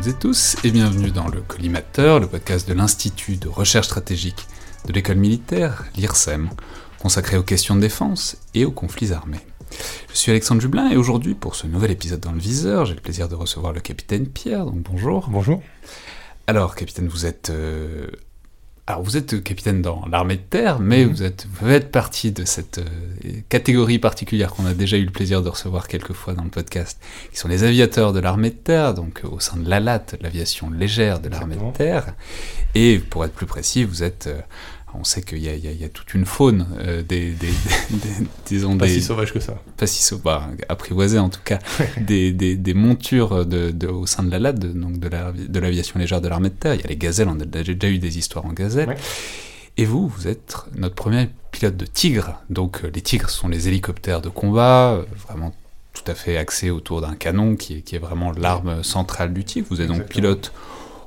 toutes et tous et bienvenue dans le Collimateur, le podcast de l'Institut de recherche stratégique de l'école militaire, l'IRSEM, consacré aux questions de défense et aux conflits armés. Je suis Alexandre Jublin et aujourd'hui, pour ce nouvel épisode dans le viseur, j'ai le plaisir de recevoir le capitaine Pierre, donc bonjour. Bonjour. Alors, capitaine, vous êtes euh, alors vous êtes capitaine dans l'armée de terre, mais Mhm. vous, êtes, vous faites partie de cette euh, catégorie particulière qu'on a déjà eu le plaisir de recevoir quelques fois dans le podcast, qui sont les aviateurs de l'armée de terre, donc euh, au sein de l'ALAT, l'aviation légère de l'armée de terre. Et pour être plus précis, vous êtes... euh, on sait qu'il y, a- y y toute une faune euh, des, des, des- des- disons Pas si sauvage que ça. pas si sau- bah, apprivoisé en tout cas, des, montures de, de- au sein de la LAD, de- donc de la- de l'aviation légère de l'armée de terre. Il y a les gazelles, on a déjà eu des histoires en gazelle. Ouais. Et vous, vous êtes notre premier pilote de Tigre. Donc euh, les Tigres sont les hélicoptères de combat, euh, vraiment tout à fait axés autour d'un canon qui est, qui est vraiment l'arme centrale du Tigre. Vous êtes donc Exactement. pilote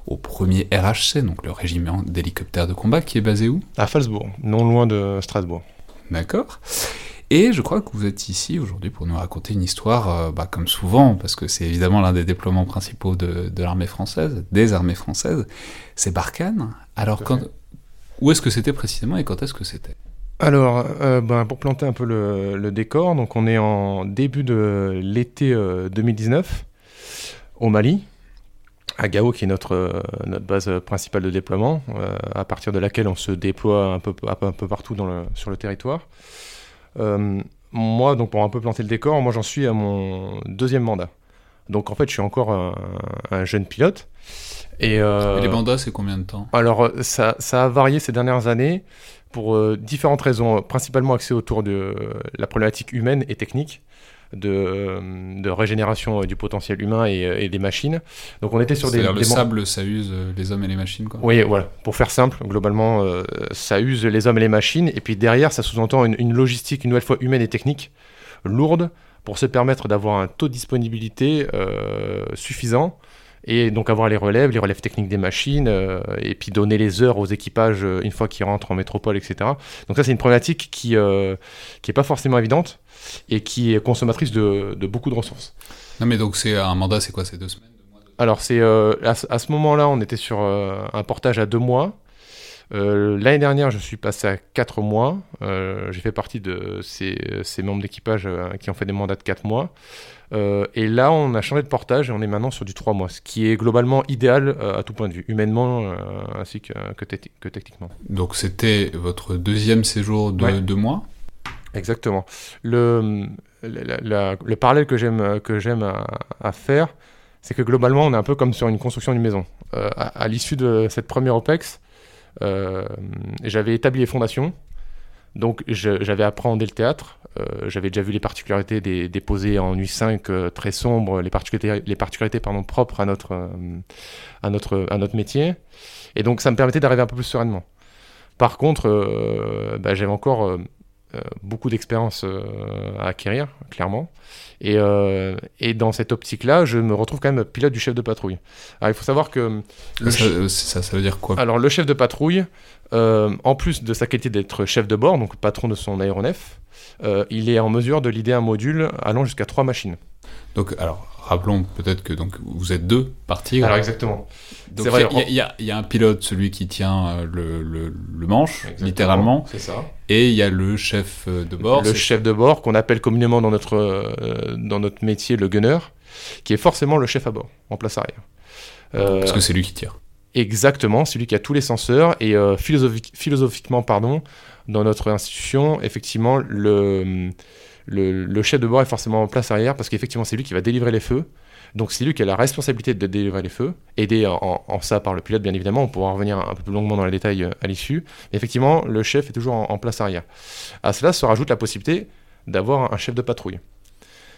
au premier RHC, donc le régiment d'hélicoptères de combat, qui est basé où? À Falsbourg, non loin de Strasbourg. D'accord. Et je crois que vous êtes ici aujourd'hui pour nous raconter une histoire, euh, bah, comme souvent, parce que c'est évidemment l'un des déploiements principaux de, de l'armée française, des armées françaises, c'est Barkhane. Alors, quand, où est-ce que c'était précisément et quand est-ce que c'était? Alors, euh, ben, pour planter un peu le, le décor, donc on est en début de l'été euh, 2019 au Mali, à Gao, qui est notre, euh, notre base principale de déploiement, euh, à partir de laquelle on se déploie un peu, un peu, partout dans le- sur le territoire. Euh, moi, donc pour un peu planter le décor, moi j'en suis à mon deuxième mandat. Donc en fait, je suis encore un, un jeune pilote. Et, euh, Et les mandats, c'est combien de temps? alors, ça, ça a varié ces dernières années pour différentes raisons, principalement axées autour de la problématique humaine et technique, de, de régénération euh, du potentiel humain et, euh, et des machines. Donc, on était sur des. Le des man- sable, ça use euh, les hommes et les machines, quoi. Oui, voilà. Pour faire simple, globalement, euh, ça use les hommes et les machines. Et puis derrière, ça sous-entend une, une logistique, une nouvelle fois humaine et technique, lourde, pour se permettre d'avoir un taux de disponibilité euh, suffisant. Et donc avoir les relèves, les relèves techniques des machines, euh, et puis donner les heures aux équipages euh, une fois qu'ils rentrent en métropole, etc. Donc ça, c'est une problématique qui euh, qui est pas forcément évidente et qui est consommatrice de, de beaucoup de ressources. Non, mais donc c'est un mandat, c'est quoi? C'est deux semaines deux mois, deux- Alors, c'est euh, à, ce- à ce moment-là, on était sur euh, un portage à deux mois. Euh, L'année dernière, je suis passé à quatre mois. Euh, J'ai fait partie de ces, ces membres d'équipage euh, qui ont fait des mandats de quatre mois. Euh, et là, on a changé de portage et on est maintenant sur du trois mois, ce qui est globalement idéal euh, à tout point de vue, humainement euh, ainsi que, que, techni- que techniquement. Donc c'était votre deuxième séjour de Ouais. deux mois? Exactement. Le, la- la- le parallèle que j'aime que j'aime à, à faire, c'est que globalement, on est un peu comme sur une construction d'une maison. À à l'issue de cette première OPEX, j'avais établi les fondations. Donc j'avais appréhendé le théâtre. Euh, j'avais déjà vu les particularités des, des posés en U5 euh, très sombres, les particularités, les particularités pardon, propres à notre, euh, à, notre, à notre métier. Et donc ça me permettait d'arriver un peu plus sereinement. Par contre, bah, j'avais encore beaucoup d'expérience à acquérir, clairement. Et, et dans cette optique-là, je me retrouve quand même pilote du chef de patrouille. Alors il faut savoir que le ça, ça, ça veut dire quoi? Alors le chef de patrouille, en plus de sa qualité d'être chef de bord, donc patron de son aéronef, euh, il est en mesure de leader un module allant jusqu'à trois machines. Donc, alors, rappelons peut-être que donc, vous êtes deux par tigre. Alors exactement. Donc, c'est vrai, il y y, y a un pilote, celui qui tient euh, le, le- le manche, littéralement, C'est ça. Et il y a le chef de bord. Le chef de bord qu'on appelle communément dans notre, dans notre métier le gunner, qui est forcément le chef à bord, en place arrière. Parce que c'est lui qui tire. Exactement, c'est lui qui a tous les senseurs. Et philosophiquement, pardon, dans notre institution, effectivement, le, chef de bord est forcément en place arrière parce qu'effectivement, c'est lui qui va délivrer les feux. Donc c'est lui qui a la responsabilité de délivrer les feux, aidé en, ça par le pilote bien évidemment, on pourra revenir un peu plus longuement dans les détails euh, à l'issue. Mais effectivement, le chef est toujours en, place arrière. À cela se rajoute la possibilité d'avoir un chef de patrouille.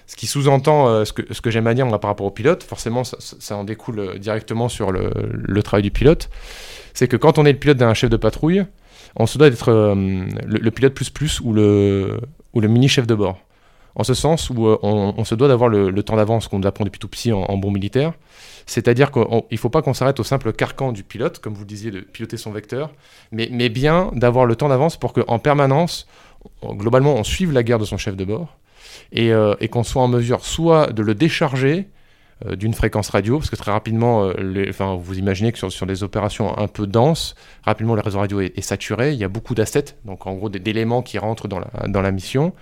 Ce qui sous-entend euh, ce que, j'aime à dire par rapport au pilote, forcément ça, en découle euh, directement sur le travail du pilote, c'est que quand on est le pilote d'un chef de patrouille, on se doit d'être le, pilote plus plus ou le, ou le mini chef de bord en ce sens où euh, on, se doit d'avoir le, temps d'avance qu'on nous apprend depuis tout petit en, bon militaire. C'est-à-dire qu'il ne faut pas qu'on s'arrête au simple carcan du pilote, comme vous le disiez, de piloter son vecteur, mais, mais bien d'avoir le temps d'avance pour qu'en permanence, globalement, on suive la guerre de son chef de bord et, euh, qu'on soit en mesure soit de le décharger euh, d'une fréquence radio, parce que très rapidement, euh, enfin, vous imaginez que sur, sur, des opérations un peu denses, rapidement le réseau radio est, saturé, il y a beaucoup d'assets, donc en gros d'éléments qui rentrent dans la, dans la mission,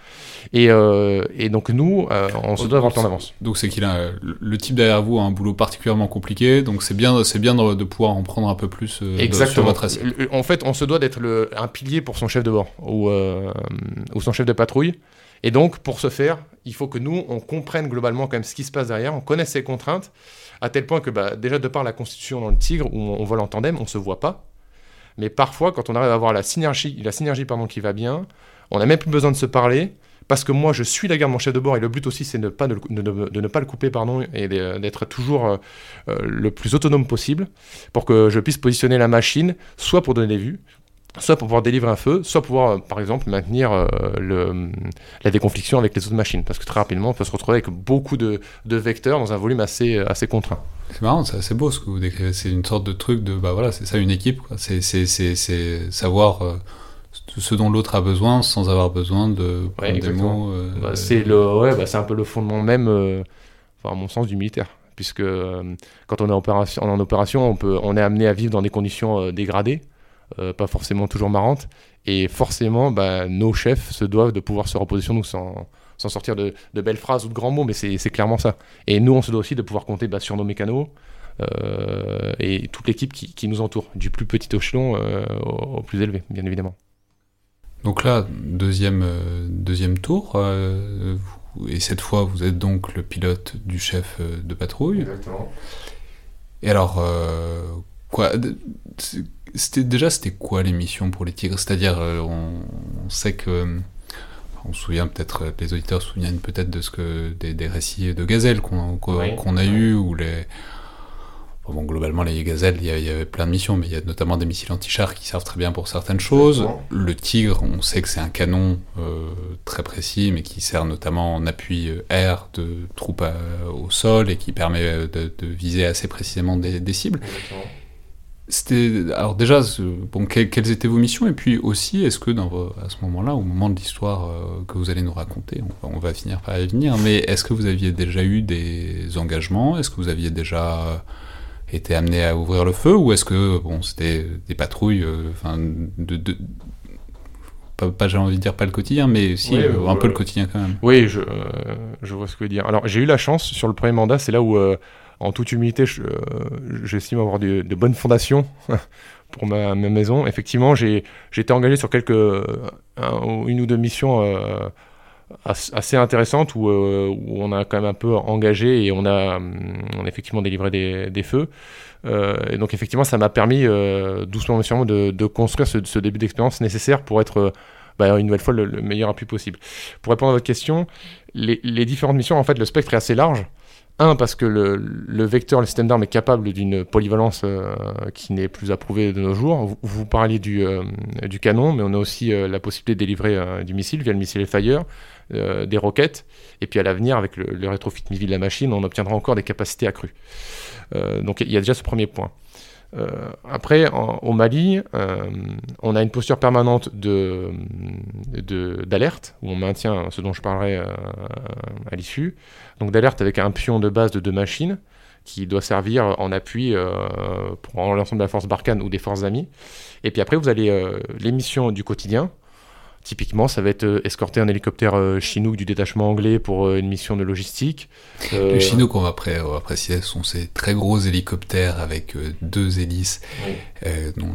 et, euh, et donc nous, on se doit avoir le temps d'avance. Donc c'est qu'il a le type derrière vous a un boulot particulièrement compliqué, donc c'est bien, c'est bien de, pouvoir en prendre un peu plus Exactement. sur votre assiette. En fait, on se doit d'être un pilier pour son chef de bord ou, ou son chef de patrouille. Et donc, pour ce faire, il faut que nous, on comprenne globalement quand même ce qui se passe derrière, on connaisse ces contraintes, à tel point que bah, déjà de par la constitution dans le Tigre, où on, vole en tandem, on ne se voit pas. Mais parfois, quand on arrive à avoir la synergie, la synergie qui va bien, on n'a même plus besoin de se parler, parce que moi, je suis la garde de mon chef de bord, et le but aussi, c'est de, de, ne pas le couper, pardon, et d'être toujours euh, euh, le plus autonome possible, pour que je puisse positionner la machine, soit pour donner des vues, soit pour pouvoir délivrer un feu, soit pouvoir, euh, par exemple, maintenir euh, le, la déconfliction avec les autres machines. Parce que très rapidement, on peut se retrouver avec beaucoup de, de vecteurs dans un volume assez, euh, assez contraint. C'est marrant, c'est assez beau ce que vous décrivez. C'est une sorte de truc de, bah voilà, c'est ça une équipe. C'est savoir ce dont l'autre a besoin sans avoir besoin de prendre des mots. Bah, c'est le, ouais, bah, c'est un peu le fondement même, enfin, à mon sens, du militaire. Puisque quand on est en opération, en opération on, peut, on est amené à vivre dans des conditions dégradées. Euh, pas forcément toujours marrantes. Et forcément, bah, nos chefs se doivent de pouvoir se reposer sur nous sans, sans sortir de, de, belles phrases ou de grands mots, mais c'est clairement ça. Et nous, on se doit aussi de pouvoir compter bah, sur nos mécanos euh, et toute l'équipe qui, qui, nous entoure, du plus petit échelon euh, au, plus élevé, bien évidemment. Donc là, deuxième, deuxième tour, et cette fois, vous êtes donc le pilote du chef de patrouille. Exactement. Et alors, quoi c'était déjà c'était quoi l'émission pour les tigres? C'est-à-dire euh, on, sait que on se souvient peut-être les auditeurs se souviennent peut-être de ce que des, récits de gazelles qu'on a eu ou les bon globalement les gazelles il y, avait plein de missions mais il y a notamment des missiles anti-chars qui servent très bien pour certaines choses. Le tigre on sait que c'est un canon euh, très précis mais qui sert notamment en appui euh, air de troupes au sol et qui permet de, viser assez précisément des, des cibles. C'était alors déjà bon quelles étaient vos missions? Et puis aussi est-ce que dans à ce moment-là au moment de l'histoire euh, que vous allez nous raconter on va, finir par y venir mais est-ce que vous aviez déjà eu des engagements? Est-ce que vous aviez déjà euh, été amené à ouvrir le feu? Ou est-ce que bon c'était des patrouilles euh, enfin de, pas, j'ai envie de dire pas le quotidien, mais si, un peu le quotidien quand même. Oui, je, je vois ce que vous voulez dire. Alors, j'ai eu la chance sur le premier mandat, c'est là où en toute humilité, euh, j'estime avoir de, bonnes fondations pour ma, maison. Effectivement, j'ai été engagé sur quelques, une ou deux missions euh, assez intéressantes euh, où, on a quand même un peu engagé et on a, on effectivement délivré des, feux. et donc effectivement, ça m'a permis doucement mais sûrement de, construire ce, début d'expérience nécessaire pour être bah, une nouvelle fois le, meilleur appui possible. Pour répondre à votre question, les, différentes missions, en fait, le spectre est assez large. Un, parce que le, vecteur, le système d'armes est capable d'une polyvalence euh, qui n'est plus approuvée de nos jours. Vous, parliez du, euh, canon, mais on a aussi euh, la possibilité de délivrer du missile via le missile Fire, des roquettes, et puis à l'avenir, avec le, le rétrofit MIVI de la machine, on obtiendra encore des capacités accrues. donc il y a déjà ce premier point. Euh, après, au Mali, euh, on a une posture permanente de, d'alerte, où on maintient ce dont je parlerai euh, à l'issue. Donc d'alerte avec un pion de base de deux machines, qui doit servir en appui pour l'ensemble de la force Barkhane ou des forces amies. Et puis après, vous avez les missions du quotidien, Typiquement, ça va être euh, escorter un hélicoptère euh, Chinook du détachement anglais pour euh, une mission de logistique. Les Chinook, on va, préciser, sont ces très gros hélicoptères avec deux hélices.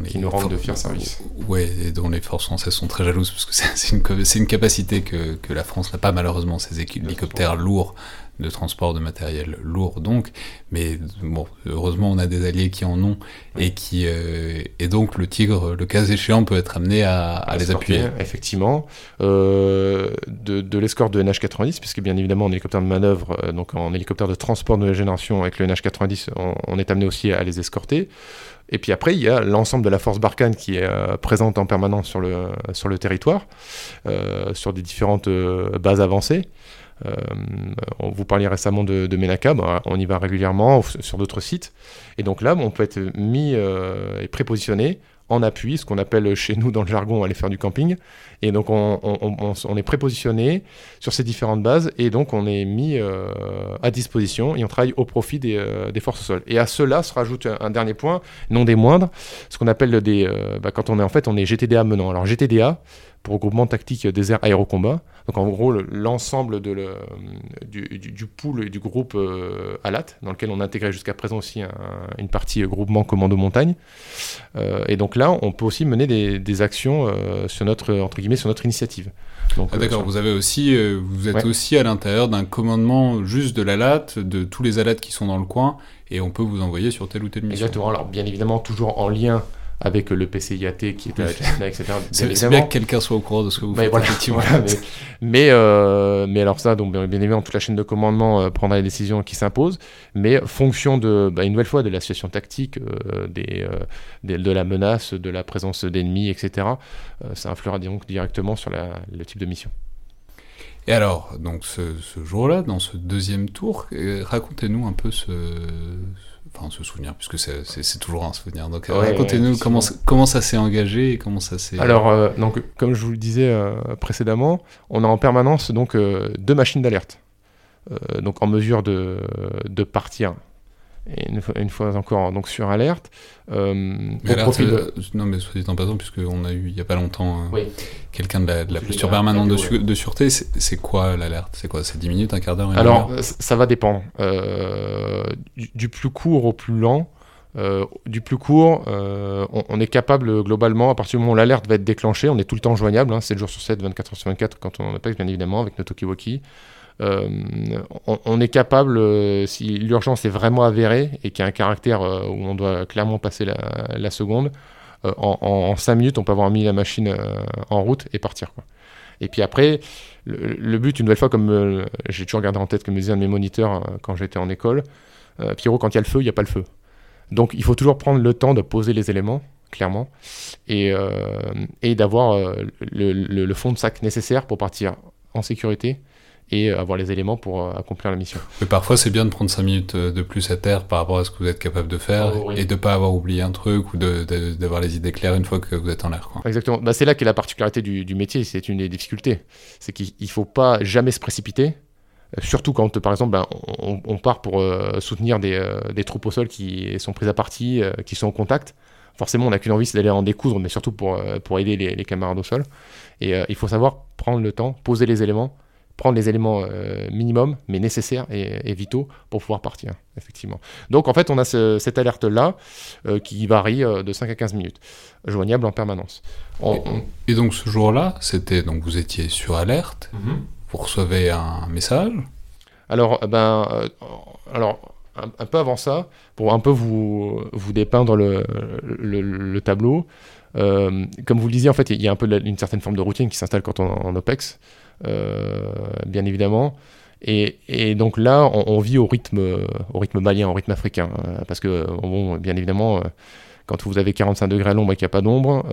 qui nous rendent de fiers services. Oui, et dont les forces françaises sont très jalouses, parce que c'est une, une, capacité que, que la France n'a pas malheureusement, ces hélicoptères lourds de transport de matériel lourd donc, mais bon, heureusement on a des alliés qui en ont et qui euh, et donc le Tigre, le cas échéant, peut être amené à, les appuyer. Effectivement, euh, de, de l'escorte de NH90, puisque bien évidemment en hélicoptère de manœuvre, euh, donc en hélicoptère de transport de la génération avec le NH90, on, est amené aussi à les escorter. Et puis après, il y a l'ensemble de la force Barkhane qui est présente en permanence sur le, sur le territoire, sur des différentes bases avancées. Euh, on vous parlait récemment de, de Menaka, bah, on y va régulièrement sur d'autres sites. Et donc là, on peut être mis euh, et prépositionné en appui, ce qu'on appelle chez nous dans le jargon aller faire du camping. Et donc on, est prépositionné sur ces différentes bases et donc on est mis euh, à disposition et on travaille au profit des, forces au sol. Et à cela se rajoute un, dernier point, non des moindres, ce qu'on appelle des, bah, quand on est en fait on est GTDA menant. Alors GTDA, pour regroupement tactique désert aérocombat. Donc en gros, l'ensemble le, du, du, pool et du groupe euh, ALAT, dans lequel on a intégré jusqu'à présent aussi une partie groupement commando montagne. Euh, et donc là, on peut aussi mener des, des actions euh, sur notre entre guillemets sur notre initiative. Ah, D'accord, vous avez aussi, vous êtes aussi à l'intérieur d'un commandement juste de l'ALAT, de tous les ALAT qui sont dans le coin, et on peut vous envoyer sur telle ou telle mission. Exactement. Alors bien évidemment toujours en lien avec le PCIAT qui était à etc. C'est bien que quelqu'un soit au courant de ce que vous faites. mais, euh, mais, alors ça, donc bien évidemment, toute la chaîne de commandement euh, prendra les décisions qui s'imposent, mais fonction de, bah, une nouvelle fois, de la situation tactique, euh, des, de la menace, de la présence d'ennemis, etc., ça influera donc directement sur le type de mission. Et alors, donc ce, ce jour-là, dans ce deuxième tour, racontez-nous un peu ce, enfin se souvenir, puisque c'est toujours un souvenir. Donc racontez-nous comment, comment ça s'est engagé et comment ça s'est... Alors, euh, donc, comme je vous le disais euh, précédemment, on a en permanence donc, euh, deux machines d'alerte, donc en mesure de, de partir et une, fois, encore donc sur alerte. Euh, non, mais soit dit en passant, puisqu'on a eu il n'y a pas longtemps hein, quelqu'un de la, de la posture permanente de, de, sûreté, c'est quoi l'alerte? C'est quoi? C'est 10 minutes, un quart d'heure Alors, ça va dépendre. Euh, du, plus court au plus lent. Euh, du plus court, on, est capable globalement, à partir du moment où l'alerte va être déclenchée, on est tout le temps joignable, hein, 7 jours sur 7, 24 heures sur 24 quand on appelle bien évidemment avec notre Tokiwoki. Euh, on, est capable, euh, si l'urgence est vraiment avérée et qu'il y a un caractère euh, où on doit clairement passer la, seconde, en, 5 minutes, on peut avoir mis la machine en route et partir. Et puis après, le, but, une nouvelle fois, comme j'ai toujours gardé en tête, que me disait un de mes moniteurs quand j'étais en école, Pierrot, quand il y a le feu, il n'y a pas le feu. Donc il faut toujours prendre le temps de poser les éléments, clairement, et d'avoir le, fond de sac nécessaire pour partir en sécurité et avoir les éléments pour euh, accomplir la mission. Mais parfois, c'est bien de prendre 5 minutes euh, de plus à terre par rapport à ce que vous êtes capable de faire oh, et de ne pas avoir oublié un truc ou d'avoir les idées claires une fois que vous êtes en l'air. Exactement. Bah, c'est là qu'est la particularité du, du métier, c'est une des difficultés. C'est qu'il ne faut pas jamais se précipiter. Euh, surtout quand, par exemple, ben, on, part pour soutenir des, des, troupes au sol qui sont prises à partie, qui sont en contact forcément, on n'a qu'une envie, c'est d'aller en découdre, mais surtout pour, pour aider les, les, camarades au sol. Et il faut savoir prendre le temps, poser les éléments, prendre les éléments euh, minimums, mais nécessaires et, vitaux pour pouvoir partir, effectivement. Donc en fait, on a cette alerte-là euh, qui varie euh, de 5 à 15 minutes, joignable en permanence. Et, donc ce jour-là, c'était donc vous étiez sur alerte, mhm. vous recevez un message Alors, ben, alors un, peu avant ça, pour un peu vous, vous dépeindre le, le, tableau, comme vous le disiez, en fait, il y a un peu une certaine forme de routine qui s'installe quand on est en OPEX. Euh, bien évidemment. Et, donc là, on, vit au rythme, au rythme malien, au rythme africain. Euh, parce que, bon, bien évidemment, euh, quand vous avez 45 degrés à l'ombre et qu'il n'y a pas d'ombre,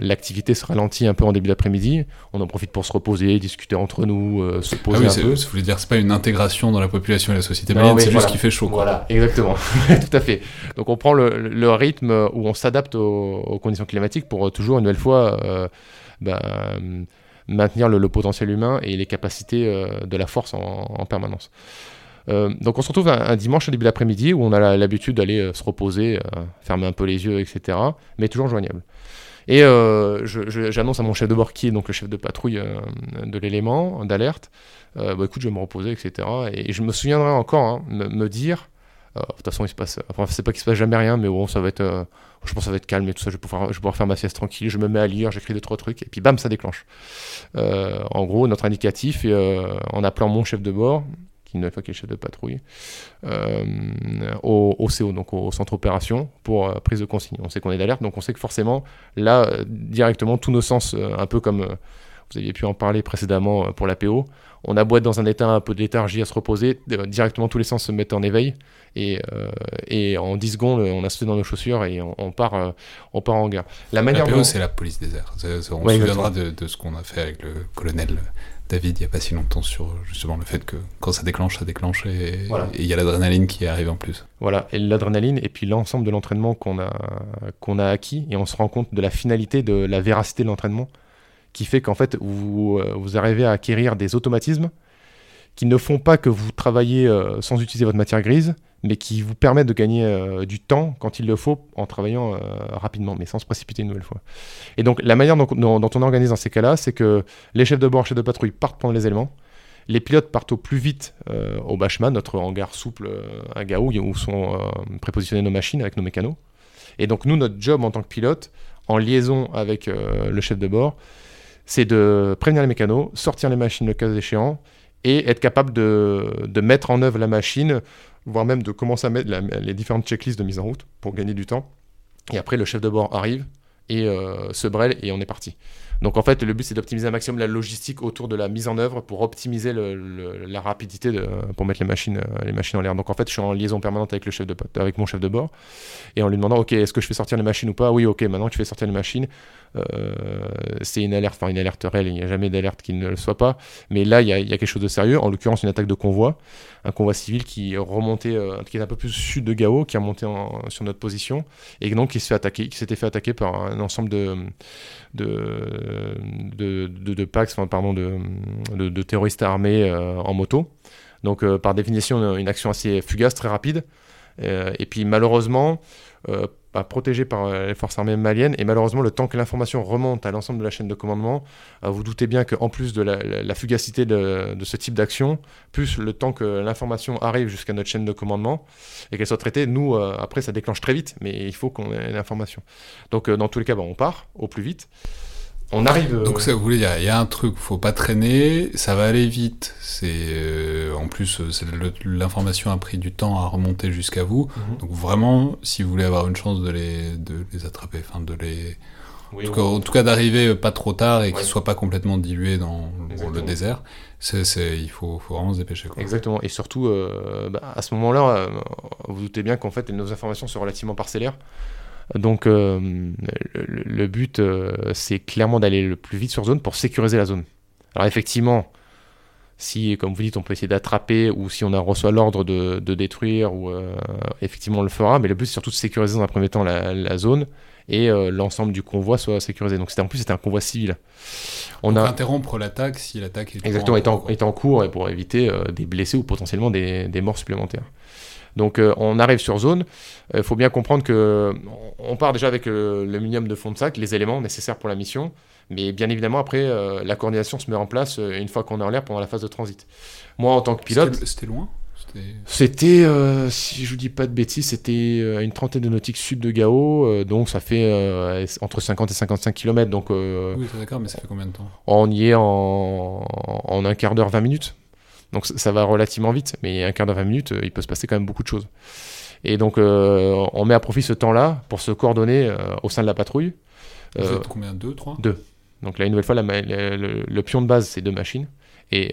l'activité se ralentit un peu en début d'après-midi. On en profite pour se reposer, discuter entre nous, se ah poser ah oui, un peu. Vous voulez dire, c'est pas une intégration dans la population et la société malienne, c'est juste qu'il fait chaud. Voilà, exactement, tout à fait. Donc on prend le, rythme où on s'adapte aux, conditions climatiques pour toujours une nouvelle fois. Bah, maintenir le, potentiel humain et les capacités euh, de la force en, permanence. Euh, donc on se retrouve un, dimanche au début d'après-midi où on a l'habitude d'aller euh, se reposer, fermer un peu les yeux, etc. Mais toujours joignable. Et j'annonce à mon chef de bord, qui est donc le chef de patrouille de l'élément, d'alerte, bah, écoute, je vais me reposer, etc. Et, je me souviendrai encore hein, me, dire, de toute façon, il se passe, enfin, c'est pas qu'il se passe jamais rien, mais bon, ça va être je pense que ça va être calme et tout ça, je vais pouvoir, je vais pouvoir faire ma sieste tranquille, je me mets à lire, j'écris deux, trois trucs, et puis bam, ça déclenche. Euh, en gros, notre indicatif, euh, en appelant mon chef de bord, qui une fois qui est chef de patrouille, euh, au, CO, donc au centre opération, pour prise de consigne. On sait qu'on est d'alerte, donc on sait que forcément, là, directement, tous nos sens, un peu comme vous aviez pu en parler précédemment pour l'APO, on a beau être dans un état un peu de léthargie à se reposer, directement tous les sens se mettent en éveil. Et, euh, et en 10 secondes, on a sauté dans nos chaussures et on, part, euh, on part en guerre. La manière dont... c'est la police des airs. On se souviendra de, ce qu'on a fait avec le colonel David il n'y a pas si longtemps sur justement le fait que quand ça déclenche, ça déclenche et il y a l'adrénaline qui arrive en plus. Voilà, et l'adrénaline et puis l'ensemble de l'entraînement qu'on a, qu'on a acquis et on se rend compte de la finalité, de la véracité de l'entraînement qui fait qu'en fait vous, euh, vous arrivez à acquérir des automatismes qui ne font pas que vous travaillez euh, sans utiliser votre matière grise, mais qui vous permettent de gagner euh, du temps quand il le faut en travaillant rapidement, mais sans se précipiter une nouvelle fois. Et donc la manière dont, on organise dans ces cas-là, c'est que les chefs de bord, chefs de patrouille partent prendre les éléments, les pilotes partent au plus vite au Bachman, notre hangar souple à Gao, où sont prépositionnées nos machines avec nos mécanos. Et donc nous, notre job en tant que pilote, en liaison avec le chef de bord, c'est de prévenir les mécanos, sortir les machines le cas échéant, et être capable de, de, mettre en œuvre la machine, voire même de commencer à mettre les différentes checklists de mise en route pour gagner du temps. Et après, le chef de bord arrive et euh, se brêle et on est parti. Donc en fait, le but c'est d'optimiser un maximum la logistique autour de la mise en œuvre pour optimiser la rapidité pour mettre les machines, les machines en l'air. Donc en fait, je suis en liaison permanente avec, le chef de, avec mon chef de bord et en lui demandant, ok, est-ce que je fais sortir les machines ou pas? Oui, ok, maintenant tu fais sortir les machines. Euh, c'est une alerte, enfin une alerte réelle, il n'y a jamais d'alerte qui ne le soit pas. Mais là, il y, a, y, a, quelque chose de sérieux, en l'occurrence une attaque de convoi, un convoi civil qui remontait, euh, qui est un peu plus sud de Gao, qui a monté sur notre position, et donc qui s'est fait s'était fait attaquer par un ensemble de, de, de, Pax, pardon, de, terroristes armés euh, en moto. Donc par définition, une action assez fugace, très rapide. et puis malheureusement, protégé par euh, les forces armées maliennes. Et malheureusement, le temps que l'information remonte à l'ensemble de la chaîne de commandement, euh, vous doutez bien qu'en plus de la, fugacité de, ce type d'action, plus le temps que l'information arrive jusqu'à notre chaîne de commandement et qu'elle soit traitée, nous, euh, après, ça déclenche très vite, mais il faut qu'on ait l'information. Donc, dans tous les cas, on part au plus vite. On arrive. Euh, Donc ça, vous voulez dire, il y a un truc, faut pas traîner, ça va aller vite. C'est euh, en plus, euh, l'information a pris du temps à remonter jusqu'à vous. Mhm. Donc vraiment, si vous voulez avoir une chance de les, de les attraper, enfin de les, en, tout cas, d'arriver pas trop tard et qu'ils soient pas complètement dilués dans le désert. Il faut, faut, vraiment se dépêcher. Quoi. Exactement. Et surtout, bah, à ce moment-là, vous, vous doutez bien qu'en fait, nos informations sont relativement parcellaires. Donc euh, le, but, euh, c'est clairement d'aller le plus vite sur zone pour sécuriser la zone. Alors effectivement, si, comme vous dites, on peut essayer d'attraper ou si on a reçoit l'ordre de, détruire, ou euh, effectivement on le fera, mais le but c'est surtout de sécuriser dans un premier temps la, zone et l'ensemble du convoi soit sécurisé. Donc en plus c'était un convoi civil. On a interrompre l'attaque si l'attaque est, en, cours et pour éviter des blessés ou potentiellement des morts supplémentaires. Donc euh, on arrive sur zone. Il euh, faut bien comprendre que on part déjà avec le, minimum de fond de sac, les éléments nécessaires pour la mission. Mais bien évidemment, après, euh, la coordination se met en place une fois qu'on est en l'air pendant la phase de transit. Moi, en tant que pilote. C'était loin? C'était, si je vous dis pas de bêtises, c'était une trentaine de nautiques sud de Gao, donc ça fait entre 50 et 55 km. Donc, oui, d'accord, mais ça fait combien de temps? On y est en, en un quart d'heure, 20 minutes. Donc ça va relativement vite, mais un quart d'heure, 20 minutes, euh, il peut se passer quand même beaucoup de choses. Et donc euh, on met à profit ce temps-là pour se coordonner euh, au sein de la patrouille. Vous êtes combien? Deux, trois? Deux. Donc là, une nouvelle fois, le, pion de base, c'est deux machines. Et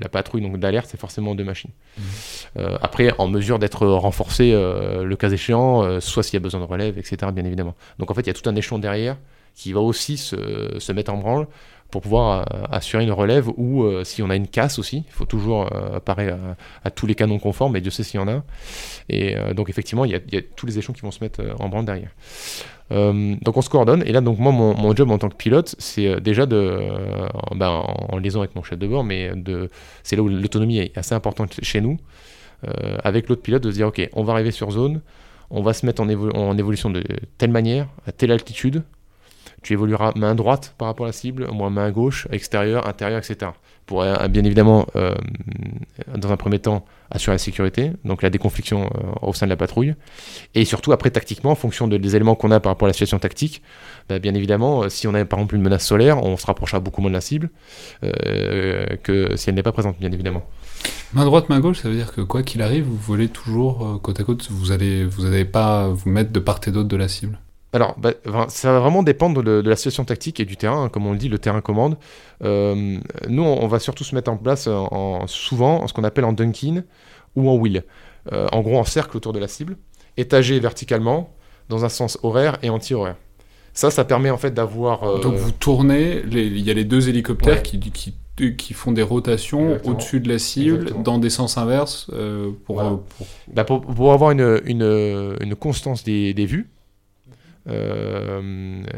la patrouille donc d'alerte, c'est forcément deux machines. Mmh. après, en mesure d'être renforcé le cas échéant, soit s'il y a besoin de relève, etc., bien évidemment. Donc en fait, il y a tout un échelon derrière qui va aussi se, se mettre en branle pour pouvoir euh, assurer une relève ou euh, si on a une casse aussi, il faut toujours euh, parer à, tous les canons conformes, mais Dieu sait s'il y en a. Et donc effectivement, il y, a, tous les échelons qui vont se mettre en branle derrière. donc on se coordonne et là donc moi mon, job en tant que pilote c'est déjà de ben, en, liaison avec mon chef de bord mais de c'est là où l'autonomie est assez importante chez nous avec l'autre pilote de se dire ok on va arriver sur zone on va se mettre en évolution de telle manière à telle altitude tu évolueras main droite par rapport à la cible, moins main gauche, extérieur, intérieur, etc. Pour bien évidemment, dans un premier temps, assurer la sécurité, donc la déconfliction au sein de la patrouille, et surtout après tactiquement, en fonction des éléments qu'on a par rapport à la situation tactique, bah, bien évidemment, si on a par exemple une menace solaire, on se rapprochera beaucoup moins de la cible que si elle n'est pas présente, bien évidemment. Main droite, main gauche, ça veut dire que quoi qu'il arrive, vous volez toujours euh, côte à côte, vous allez, vous n'allez pas vous mettre de part et d'autre de la cible alors, bah, ça va vraiment dépendre de, la situation tactique et du terrain. Hein, comme on le dit, le terrain commande. Euh, nous, on, va surtout se mettre en place en, souvent en ce qu'on appelle en dunking ou en wheel. Euh, en gros, en cercle autour de la cible, étagé verticalement, dans un sens horaire et anti-horaire. Ça, ça permet en fait d'avoir. Donc vous tournez, il y a les deux hélicoptères qui, qui qui font des rotations au-dessus de la cible dans des sens inverses euh, euh, bah, pour, pour... avoir une, une, une constance des, des vues. Euh,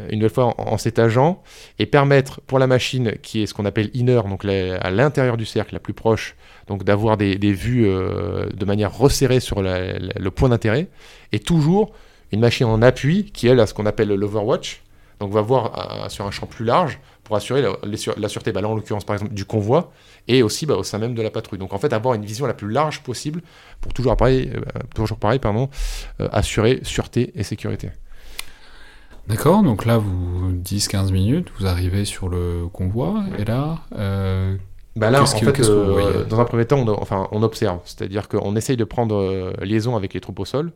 une nouvelle fois en, s'étageant et permettre pour la machine qui est ce qu'on appelle inner, donc à l'intérieur du cercle, la plus proche, donc d'avoir des, vues de manière resserrée sur le point d'intérêt et toujours une machine en appui qui elle a ce qu'on appelle l'overwatch, donc va voir sur un champ plus large pour assurer la, sûreté, bah, là en l'occurrence par exemple du convoi, et aussi bah, au sein même de la patrouille. Donc en fait avoir une vision la plus large possible pour toujours pareil, euh, toujours pareil pardon, euh, assurer sûreté et sécurité. D'accord, donc là vous 10-15 minutes, vous arrivez sur le convoi, et là... Euh, bah là, en fait, dans un premier temps, on, enfin, on observe, c'est-à-dire qu'on essaye de prendre liaison avec les troupes au sol.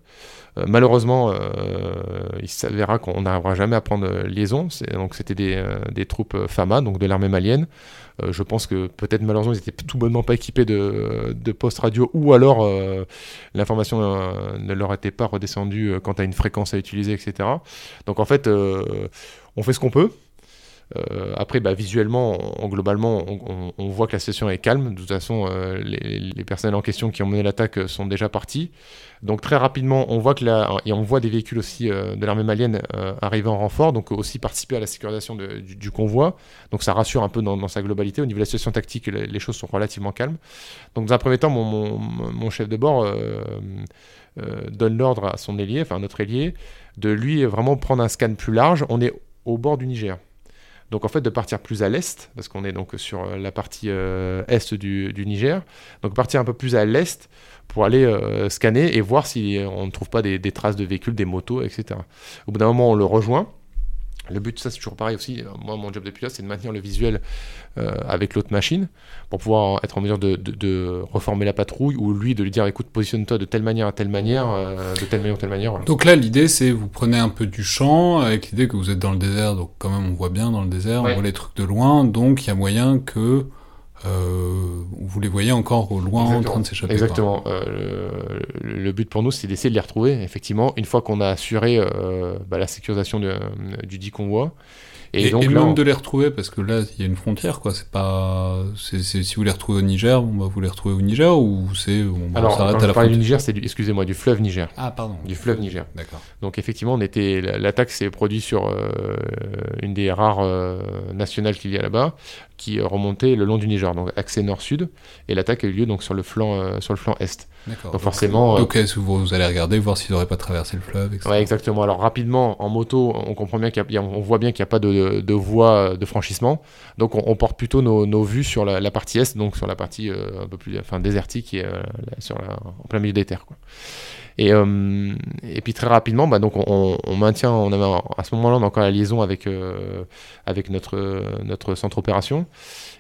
Euh, malheureusement, euh, il s'avérera qu'on n'arrivera jamais à prendre liaison. Donc c'était des, euh, troupes FAMA, donc de l'armée malienne. je pense que peut-être malheureusement ils étaient tout bonnement pas équipés de postes radio ou alors l'information ne leur était pas redescendue quant à une fréquence à utiliser, etc. Donc en fait, on fait ce qu'on peut. Euh, après, bah, visuellement, globalement, on, voit que la situation est calme. De toute façon, euh, les, les, personnels en question qui ont mené l'attaque sont déjà partis. Donc très rapidement, on voit que la, et on voit des véhicules aussi euh, de l'armée malienne arriver en renfort, donc aussi participer à la sécurisation du, convoi. Donc ça rassure un peu dans, sa globalité. Au niveau de la situation tactique, les, choses sont relativement calmes. Donc dans un premier temps, mon, mon chef de bord donne l'ordre à son ailier, enfin notre ailier, de lui vraiment prendre un scan plus large. On est au bord du Niger. Donc en fait de partir plus à l'est, parce qu'on est donc sur euh, la partie euh, est du, Niger, donc partir un peu plus à l'est pour aller euh, scanner et voir si on ne trouve pas des, traces de véhicules, des motos, etc. Au bout d'un moment on le rejoint, le but, ça c'est toujours pareil aussi, moi mon job de pilote c'est de maintenir le visuel euh, avec l'autre machine pour pouvoir être en mesure de, reformer la patrouille ou lui de lui dire écoute positionne-toi de telle manière à telle manière, euh, de telle manière à telle manière. Donc là l'idée c'est vous prenez un peu du champ avec l'idée que vous êtes dans le désert, donc quand même on voit bien dans le désert, on voit les trucs de loin, donc il y a moyen que euh, vous les voyez encore au loin en train de s'échapper. Exactement. Euh, le, but pour nous, c'est d'essayer de les retrouver, effectivement, une fois qu'on a assuré euh, bah, la sécurisation du dit convoi. Et, donc, même de les retrouver, parce que là, il y a une frontière, quoi. C'est pas. si vous les retrouvez au Niger, on va vous les retrouver au Niger ou c'est. On Alors, s'arrête à la frontière. du Niger, c'est du. Excusez-moi, du fleuve Niger. Ah, pardon. Du fleuve Niger. D'accord. Donc, effectivement, on était. L'attaque s'est produite sur une des rares nationales qu'il y a là-bas qui remontait le long du Niger, donc accès nord-sud, et l'attaque a eu lieu donc sur le flanc, euh, sur le flanc est. D'accord. Donc, forcément. Donc, euh, vous, allez regarder, voir s'ils n'auraient pas traversé le fleuve, etc. Ouais, exactement. Alors rapidement, en moto, on comprend bien qu'il y a, on voit bien qu'il n'y a pas de, de, voie de franchissement, donc on, porte plutôt nos, nos, vues sur la, partie est, donc sur la partie euh, un peu plus, enfin désertique, qui est sur en plein milieu des terres. Et, euh, et puis très rapidement, bah, donc on, on, maintient, on a, à ce moment-là, on a encore la liaison avec, euh, avec notre, notre centre opération.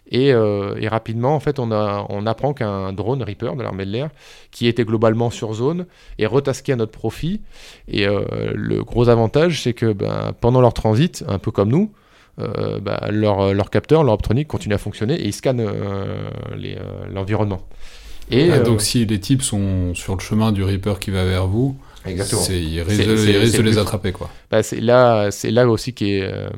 Et, euh, et, rapidement, en fait, on, a, on apprend qu'un drone Reaper de l'armée de l'air, qui était globalement sur zone, est retasqué à notre profit. Et le gros avantage, c'est que bah, pendant leur transit, un peu comme nous, euh, bah, leur, leur, capteur, leur optronique continue à fonctionner et ils scannent l'environnement. Et ah, donc euh, si les types sont sur le chemin du Reaper qui va vers vous, Exactement. ils risquent de les attraper quoi. Bah, c'est là, là aussi qui est euh,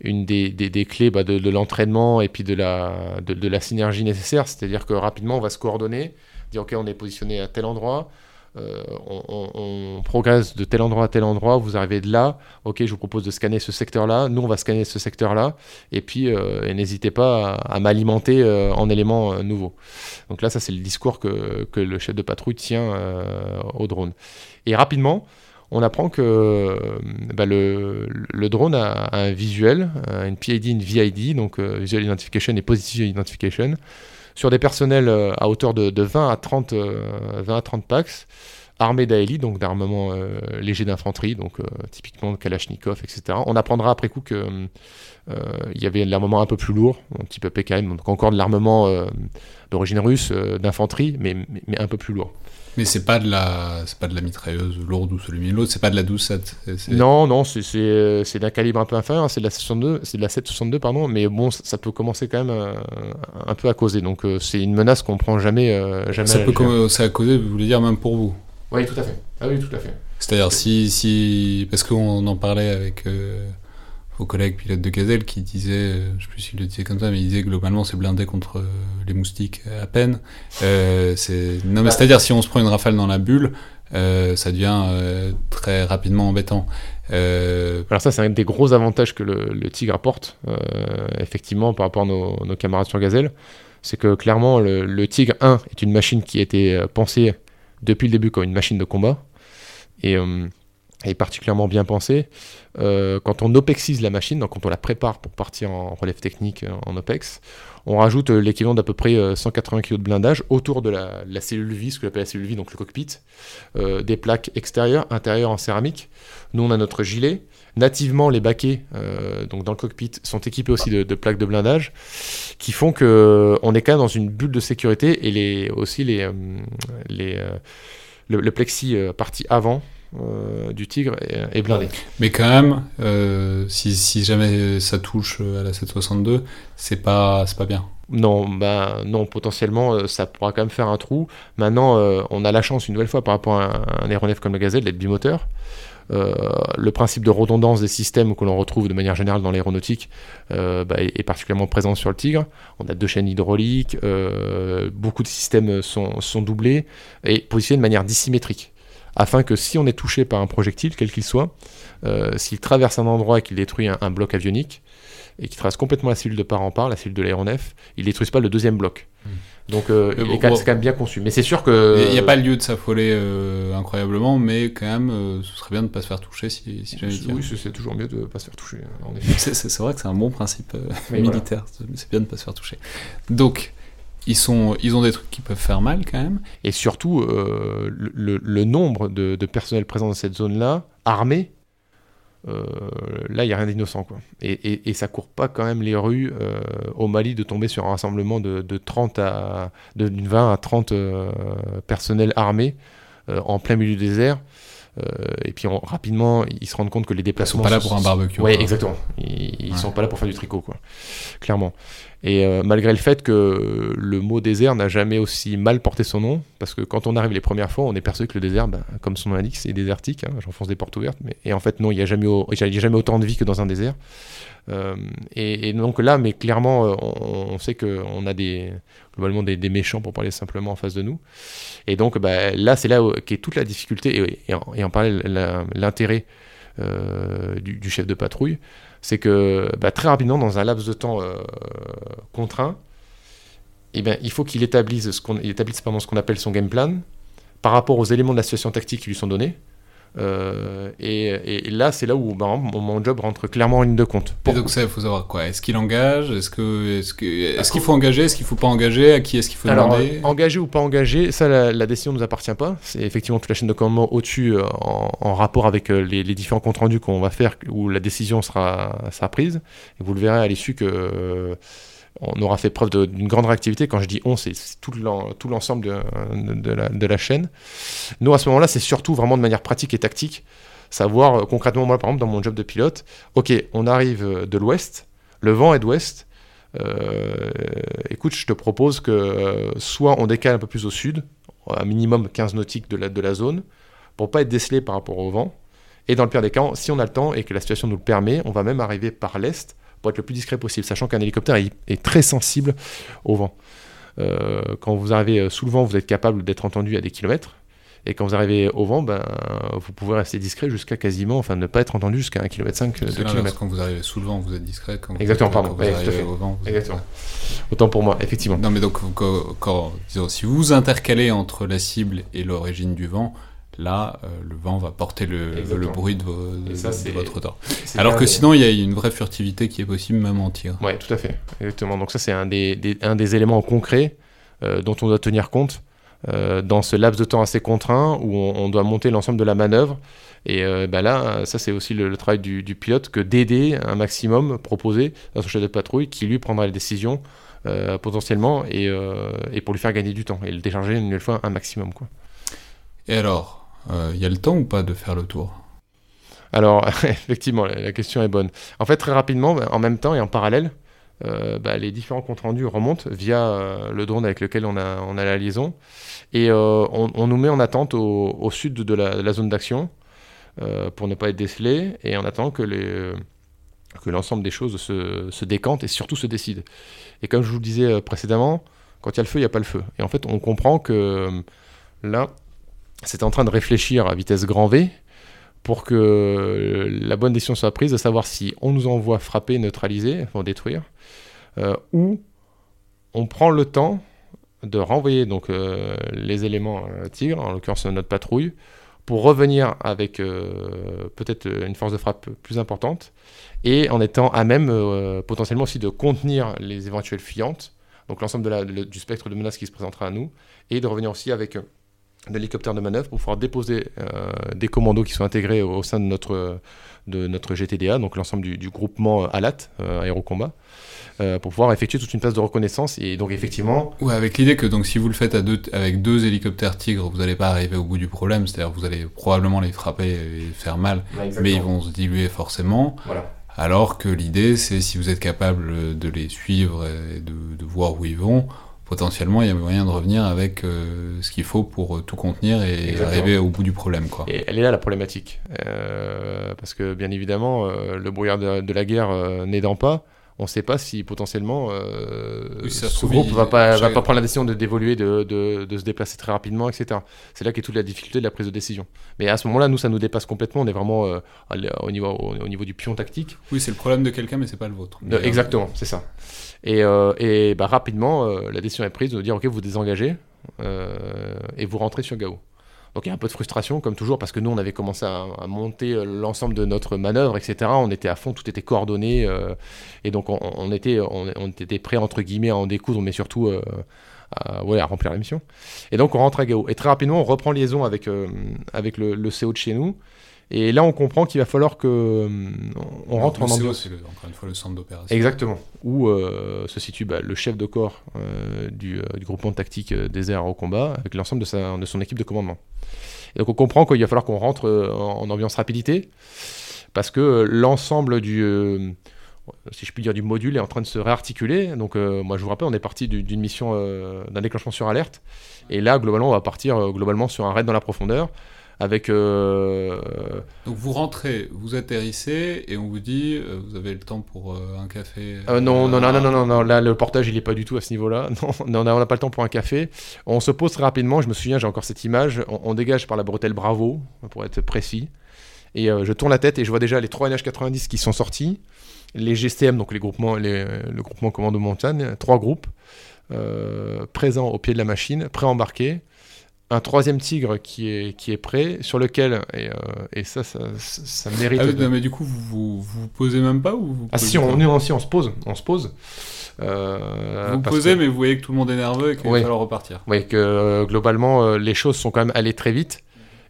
une des, clés bah, de, l'entraînement et puis de la, synergie nécessaire. C'est-à-dire que rapidement on va se coordonner, dire ok on est positionné à tel endroit, euh, on, progresse de tel endroit à tel endroit, vous arrivez de là, ok, je vous propose de scanner ce secteur-là, nous on va scanner ce secteur-là, et puis euh, n'hésitez pas à, m'alimenter euh, en éléments nouveaux. Donc là, ça c'est le discours que, le chef de patrouille tient au drone. Et rapidement, on apprend que bah, le, drone a, un visuel, une PID, une VID, donc Visual Identification et Positive Identification, sur des personnels à hauteur de, 20 à 30, 20 à 30 packs armés d'AELI, donc d'armement léger d'infanterie, donc typiquement Kalachnikov, etc. On apprendra après coup que il y avait de l'armement un peu plus lourd, un petit peu PKM, donc encore de l'armement d'origine russe d'infanterie, mais, un peu plus lourd. Mais c'est pas de la, c'est pas de la mitrailleuse lourde ou celui l'autre, c'est pas de la 12-7. Non, non, c'est, c'est, d'un calibre un peu inférieur, c'est de la 62, c'est de la 762 pardon, mais bon, ça peut commencer quand même euh, un peu à causer. Donc euh, c'est une menace qu'on prend jamais, euh, jamais. Ça peut commencer à causer, vous voulez dire même pour vous? Oui, tout à fait. Ah oui, tout à fait. C'est-à-dire si, si, parce qu'on en parlait avec aux collègues pilotes de gazelle qui disaient, euh, je sais plus s'il le disait comme ça, mais il disait globalement c'est blindé contre euh, les moustiques à peine. Euh, non mais c'est-à-dire si on se prend une rafale dans la bulle, ça devient très rapidement embêtant. Alors ça c'est un des gros avantages que le, Tigre apporte effectivement par rapport à nos, camarades sur gazelle, c'est que clairement le, le, Tigre 1 est une machine qui a été pensée depuis le début comme une machine de combat et est particulièrement bien pensé. Euh, quand on OPEXise la machine, donc quand on la prépare pour partir en relève technique euh, en OPEX, on rajoute euh, l'équivalent d'à peu près 180 kg de blindage autour de la, cellule vie, ce que appelle la cellule vie, donc le cockpit, des plaques extérieures, intérieures en céramique. Nous, on a notre gilet. Nativement, les baquets donc dans le cockpit sont équipés aussi de, plaques de blindage qui font que on est quand même dans une bulle de sécurité et les, aussi les, les, le, le plexi partie avant euh, du Tigre est, blindé. Mais quand même, euh, si, jamais ça touche euh, à la 762, c'est pas, pas bien. Non, bah non, potentiellement ça pourra quand même faire un trou. Maintenant, on a la chance une nouvelle fois par rapport à un, aéronef comme le Gazelle d'être bimoteur. le principe de redondance des systèmes que l'on retrouve de manière générale dans l'aéronautique bah, est, particulièrement présent sur le Tigre. On a deux chaînes hydrauliques, beaucoup de systèmes sont, sont doublés et positionnés de manière dissymétrique afin que si on est touché par un projectile, quel qu'il soit, euh, s'il traverse un endroit et qu'il détruit un, bloc avionique, et qu'il traverse complètement la cellule de part en part, la cellule de l'aéronef, il ne détruise pas le deuxième bloc. Hmm. Donc euh, c'est quand même bien conçu. Mais c'est sûr que... Il n'y a pas lieu de s'affoler euh, incroyablement, mais quand même, ce serait bien de ne pas se faire toucher si, si jamais Oui, c'est toujours mieux de ne pas se faire toucher. c'est vrai que c'est un bon principe militaire, c'est bien de ne pas se faire toucher. Donc, ils, sont, ils ont des trucs qui peuvent faire mal quand même. Et surtout, euh, le, nombre de, personnels présents dans cette zone-là, armés, euh, là, il n'y a rien d'innocent. quoi. Et, et, ça court pas quand même les rues euh, au Mali de tomber sur un rassemblement de, 30 à, de 20 à 30 personnels armés en plein milieu du désert. et puis rapidement, ils se rendent compte que les déplacements. Ils sont pas là pour un barbecue. Oui, exactement. Ils, ne sont pas là pour faire du tricot, quoi. Clairement. Et euh, malgré le fait que le mot désert n'a jamais aussi mal porté son nom, parce que quand on arrive les premières fois, on est persuadé que le désert, ben, comme son nom l'indique, c'est désertique. Hein, J'enfonce des portes ouvertes, mais et en fait non, il n'y a jamais, autant de vie que dans un désert. Euh, et, donc là, mais clairement, euh, on, sait qu'on a des globalement des, méchants pour parler simplement en face de nous. Et donc bah, là, c'est là qu'est toute la difficulté et, en, parler l'intérêt du, chef de patrouille c'est que bah, très rapidement, dans un laps de temps euh, contraint, eh bien, il faut qu'il établisse ce qu'on établisse, ce qu'on appelle son game plan par rapport aux éléments de la situation tactique qui lui sont donnés, euh, et, là, c'est là où bah, mon, job rentre clairement en ligne de compte. Et donc ça, il faut savoir quoi? Est-ce qu'il engage? Est-ce que, est-ce que, est-ce qu'il faut engager? Est-ce qu'il faut pas engager? À qui est-ce qu'il faut demander? Engager ou pas engager, ça, la, décision ne nous appartient pas. C'est effectivement toute la chaîne de commandement au-dessus, euh, en, rapport avec euh, les, différents comptes rendus qu'on va faire, où la décision sera, sera prise. Et vous le verrez à l'issue que on aura fait preuve d'une grande réactivité. Quand je dis on, c'est tout l'ensemble de, la, chaîne. Nous, à ce moment-là, c'est surtout vraiment de manière pratique et tactique. Savoir euh, concrètement, moi, par exemple, dans mon job de pilote, ok, on arrive euh, de l'ouest, le vent est d'ouest. Euh, écoute, je te propose que soit on décale un peu plus au sud, un minimum 15 nautiques de la, de la zone, pour pas être décelé par rapport au vent. Et dans le pire des cas, si on a le temps et que la situation nous le permet, on va même arriver par l'est pour être le plus discret possible, sachant qu'un hélicoptère est, très sensible au vent. Euh, quand vous arrivez sous le vent, vous êtes capable d'être entendu à des kilomètres. Et quand vous arrivez au vent, ben, vous pouvez rester discret jusqu'à quasiment, enfin ne pas être entendu jusqu'à 1,5 km, 2 km. Quand vous arrivez sous le vent, vous êtes discret. Quand vous Exactement, pardon. vous arrivez au vent, Exactement. Autant pour moi, effectivement. Non, mais donc, quand, si vous intercalez entre la cible et l'origine du vent, là, euh, le vent va porter le, le bruit de, votre temps. Alors que sinon, il y a une vraie furtivité qui est possible même en tir. Oui, tout à fait. Exactement. Donc ça, c'est un des, un des éléments concrets euh, dont on doit tenir compte euh, dans ce laps de temps assez contraint où on, doit monter l'ensemble de la manœuvre. Et bah là, ça, c'est aussi le, travail du, pilote que d'aider un maximum, proposer à son chef de patrouille qui, lui, prendra les décisions potentiellement et, et, pour lui faire gagner du temps et le décharger une nouvelle fois un maximum. Quoi. Et alors, il euh, y a le temps ou pas de faire le tour? Alors, effectivement, la, question est bonne. En fait, très rapidement, en même temps et en parallèle, euh, bah, les différents comptes rendus remontent via euh, le drone avec lequel on a, on la liaison. Et on, nous met en attente au, sud de la, zone d'action pour ne pas être décelé et que les que l'ensemble des choses se, se décantent et surtout se décident. Et comme je vous le disais précédemment, quand il y a le feu, il n'y a pas le feu. Et en fait, on comprend que là, c'est en train de réfléchir à vitesse grand V pour que la bonne décision soit prise de savoir si on nous envoie frapper, neutraliser, enfin détruire, euh, ou on prend le temps de renvoyer donc euh, les éléments euh, tigres, en l'occurrence notre patrouille, pour revenir avec peut-être une force de frappe plus importante et en étant à même potentiellement aussi de contenir les éventuelles fiantes, donc l'ensemble du spectre de menaces qui se présentera à nous, et de revenir aussi avec d'hélicoptères de manœuvre pour pouvoir déposer euh, des commandos qui sont intégrés au, sein de notre, de notre GTDA, donc l'ensemble du, groupement ALAT, euh, Aérocombat, euh, pour pouvoir effectuer toute une phase de reconnaissance. Et donc effectivement... Ouais, avec l'idée que donc, si vous le faites à deux, avec deux hélicoptères Tigre, vous n'allez pas arriver au bout du problème, c'est-à-dire vous allez probablement les frapper et faire mal, mais ils vont se diluer forcément. Voilà. Alors que l'idée, c'est si vous êtes capable de les suivre et de, de voir où ils vont, potentiellement, il y a moyen de revenir avec euh, ce qu'il faut pour euh, tout contenir et arriver au bout du problème. Quoi. Et elle est là la problématique. Euh, parce que, bien évidemment, le brouillard de, la guerre n'aidant pas, on ne sait pas si potentiellement ce groupe ne va, pas, va pas prendre la décision de d'évoluer, de, de, de, se déplacer très rapidement, etc. C'est là qu'est toute la difficulté de la prise de décision. Mais à ce moment-là, nous, ça nous dépasse complètement. On est vraiment au, niveau, au, niveau du pion tactique. Oui, c'est le problème de quelqu'un, mais c'est pas le vôtre. exactement, c'est ça. Et, euh, et bah, rapidement, euh, la décision est prise de dire ok, vous désengagez euh, et vous rentrez sur Gao. Donc il y a un peu de frustration, comme toujours, parce que nous, on avait commencé à, monter l'ensemble de notre manœuvre, etc. On était à fond, tout était coordonné, et donc on, était, on, prêt, entre guillemets, à en découdre, mais surtout à, ouais, à, remplir la mission. Et donc on rentre à Gao. Et très rapidement, on reprend liaison avec, le, le CO de chez nous, et là, on comprend qu'il va falloir que euh, on rentre en ambiance. C'est encore une fois le centre d'opération. Exactement. Où euh, se situe bah, le chef de corps euh, du, groupement tactique des airs au combat avec l'ensemble de, de son équipe de commandement. Et donc on comprend qu'il va falloir qu'on rentre en, ambiance rapidité parce que l'ensemble du si je puis dire, du module est en train de se réarticuler. Donc, moi, je vous rappelle, on est parti d'une mission d'un déclenchement sur alerte. Et là, globalement, on va partir globalement sur un raid dans la profondeur avec. Euh, Donc vous rentrez, vous atterrissez et on vous dit, euh, vous avez le temps pour euh, un café. non, non, non, non, non, non, là le portage il est pas du tout à ce niveau-là. Non, on n'a pas le temps pour un café. On se pose très rapidement. Je me souviens, j'ai encore cette image. On, dégage par la bretelle Bravo pour être précis. Et je tourne la tête et je vois déjà les trois NH90 qui sont sortis, les GCM, donc les groupements, le groupement commando montagne, trois groupes présents au pied de la machine, pré-embarqués un troisième tigre qui est, qui est prêt, sur lequel, et, euh, et ça, ça, ça, mérite... Ah mais du coup, vous, vous, posez même pas ou vous Ah si on, on, si, on se pose, on se pose. Euh, vous posez, mais vous voyez que tout le monde est nerveux et qu'il va falloir repartir. Oui, que euh, globalement, les choses sont quand même allées très vite,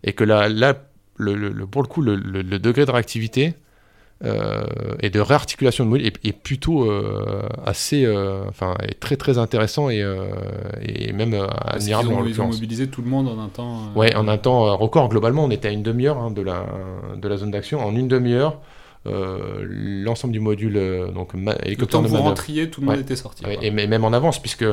et que là, là le, le, pour le coup, le, le degré de réactivité et de réarticulation de module est, plutôt euh, assez, euh, enfin, est très très intéressant et, et même admirable. Ils ont, mobilisé tout le monde en un temps. Ouais, en un temps record. Globalement, on était à une demi-heure hein, de, la, de la zone d'action. En une demi-heure, l'ensemble du module, donc hélicoptère de vous rentriez, tout le monde était sorti. et même en avance, puisque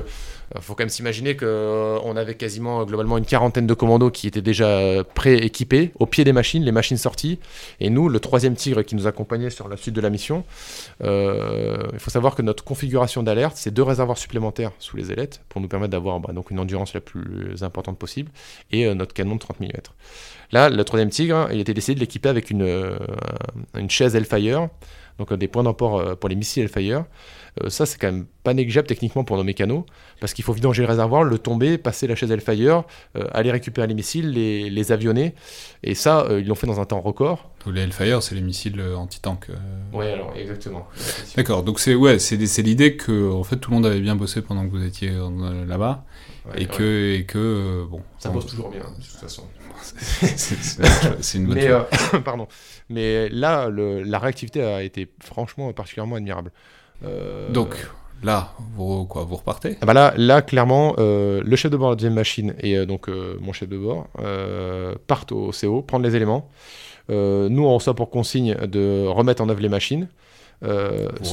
il faut quand même s'imaginer qu'on euh, avait quasiment globalement une quarantaine de commandos qui étaient déjà pré-équipés au pied des machines, les machines sorties. Et nous, le troisième tigre qui nous accompagnait sur la suite de la mission, euh, il faut savoir que notre configuration d'alerte, c'est deux réservoirs supplémentaires sous les ailettes pour nous permettre d'avoir bah, donc une endurance la plus importante possible et euh, notre canon de 30 mm. Là, le troisième tigre, il était décidé de l'équiper avec une, une chaise Hellfire, donc des points d'emport pour les missiles Hellfire. Euh, ça, c'est quand même pas négligeable techniquement pour nos mécanos, parce qu'il faut vidanger le réservoir, le tomber, passer la chaise Hellfire, euh, aller récupérer les missiles, les, les avionner. Et ça, euh, ils l'ont fait dans un temps record. Tous les Hellfire, c'est les missiles anti-tank. Oui, alors, exactement. D'accord, donc c'est ouais, l'idée que en fait, tout le monde avait bien bossé pendant que vous étiez là-bas. et, que, et que, bon. Ça bosse toujours bien, de toute façon. c'est une bonne Mais, pardon. Mais là, le, la réactivité a été franchement particulièrement admirable. Euh, Donc là, vous, quoi, vous repartez? Ah bah là, là, clairement, euh, le chef de bord de la deuxième machine et euh, donc mon chef de bord partent au CO, prendre les éléments. nous, on reçoit pour consigne de remettre en œuvre les machines. vous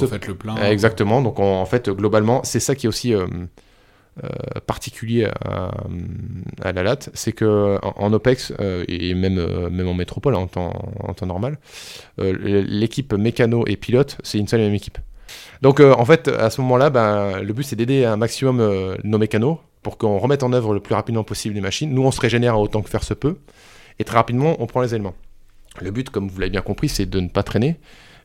refaites le plein. Exactement. Donc en fait, globalement, c'est ça qui est aussi particulier à, la LAT, c'est que en, OPEX et même, même en métropole en temps, en temps normal, l'équipe mécano et pilote, c'est une seule et même équipe. Donc euh, en fait, à ce moment-là, ben, le but c'est d'aider un maximum euh, nos mécanos pour qu'on remette en œuvre le plus rapidement possible les machines. Nous, on se régénère autant que faire se peut. Et très rapidement, on prend les éléments. Le but, comme vous l'avez bien compris, c'est de ne pas traîner.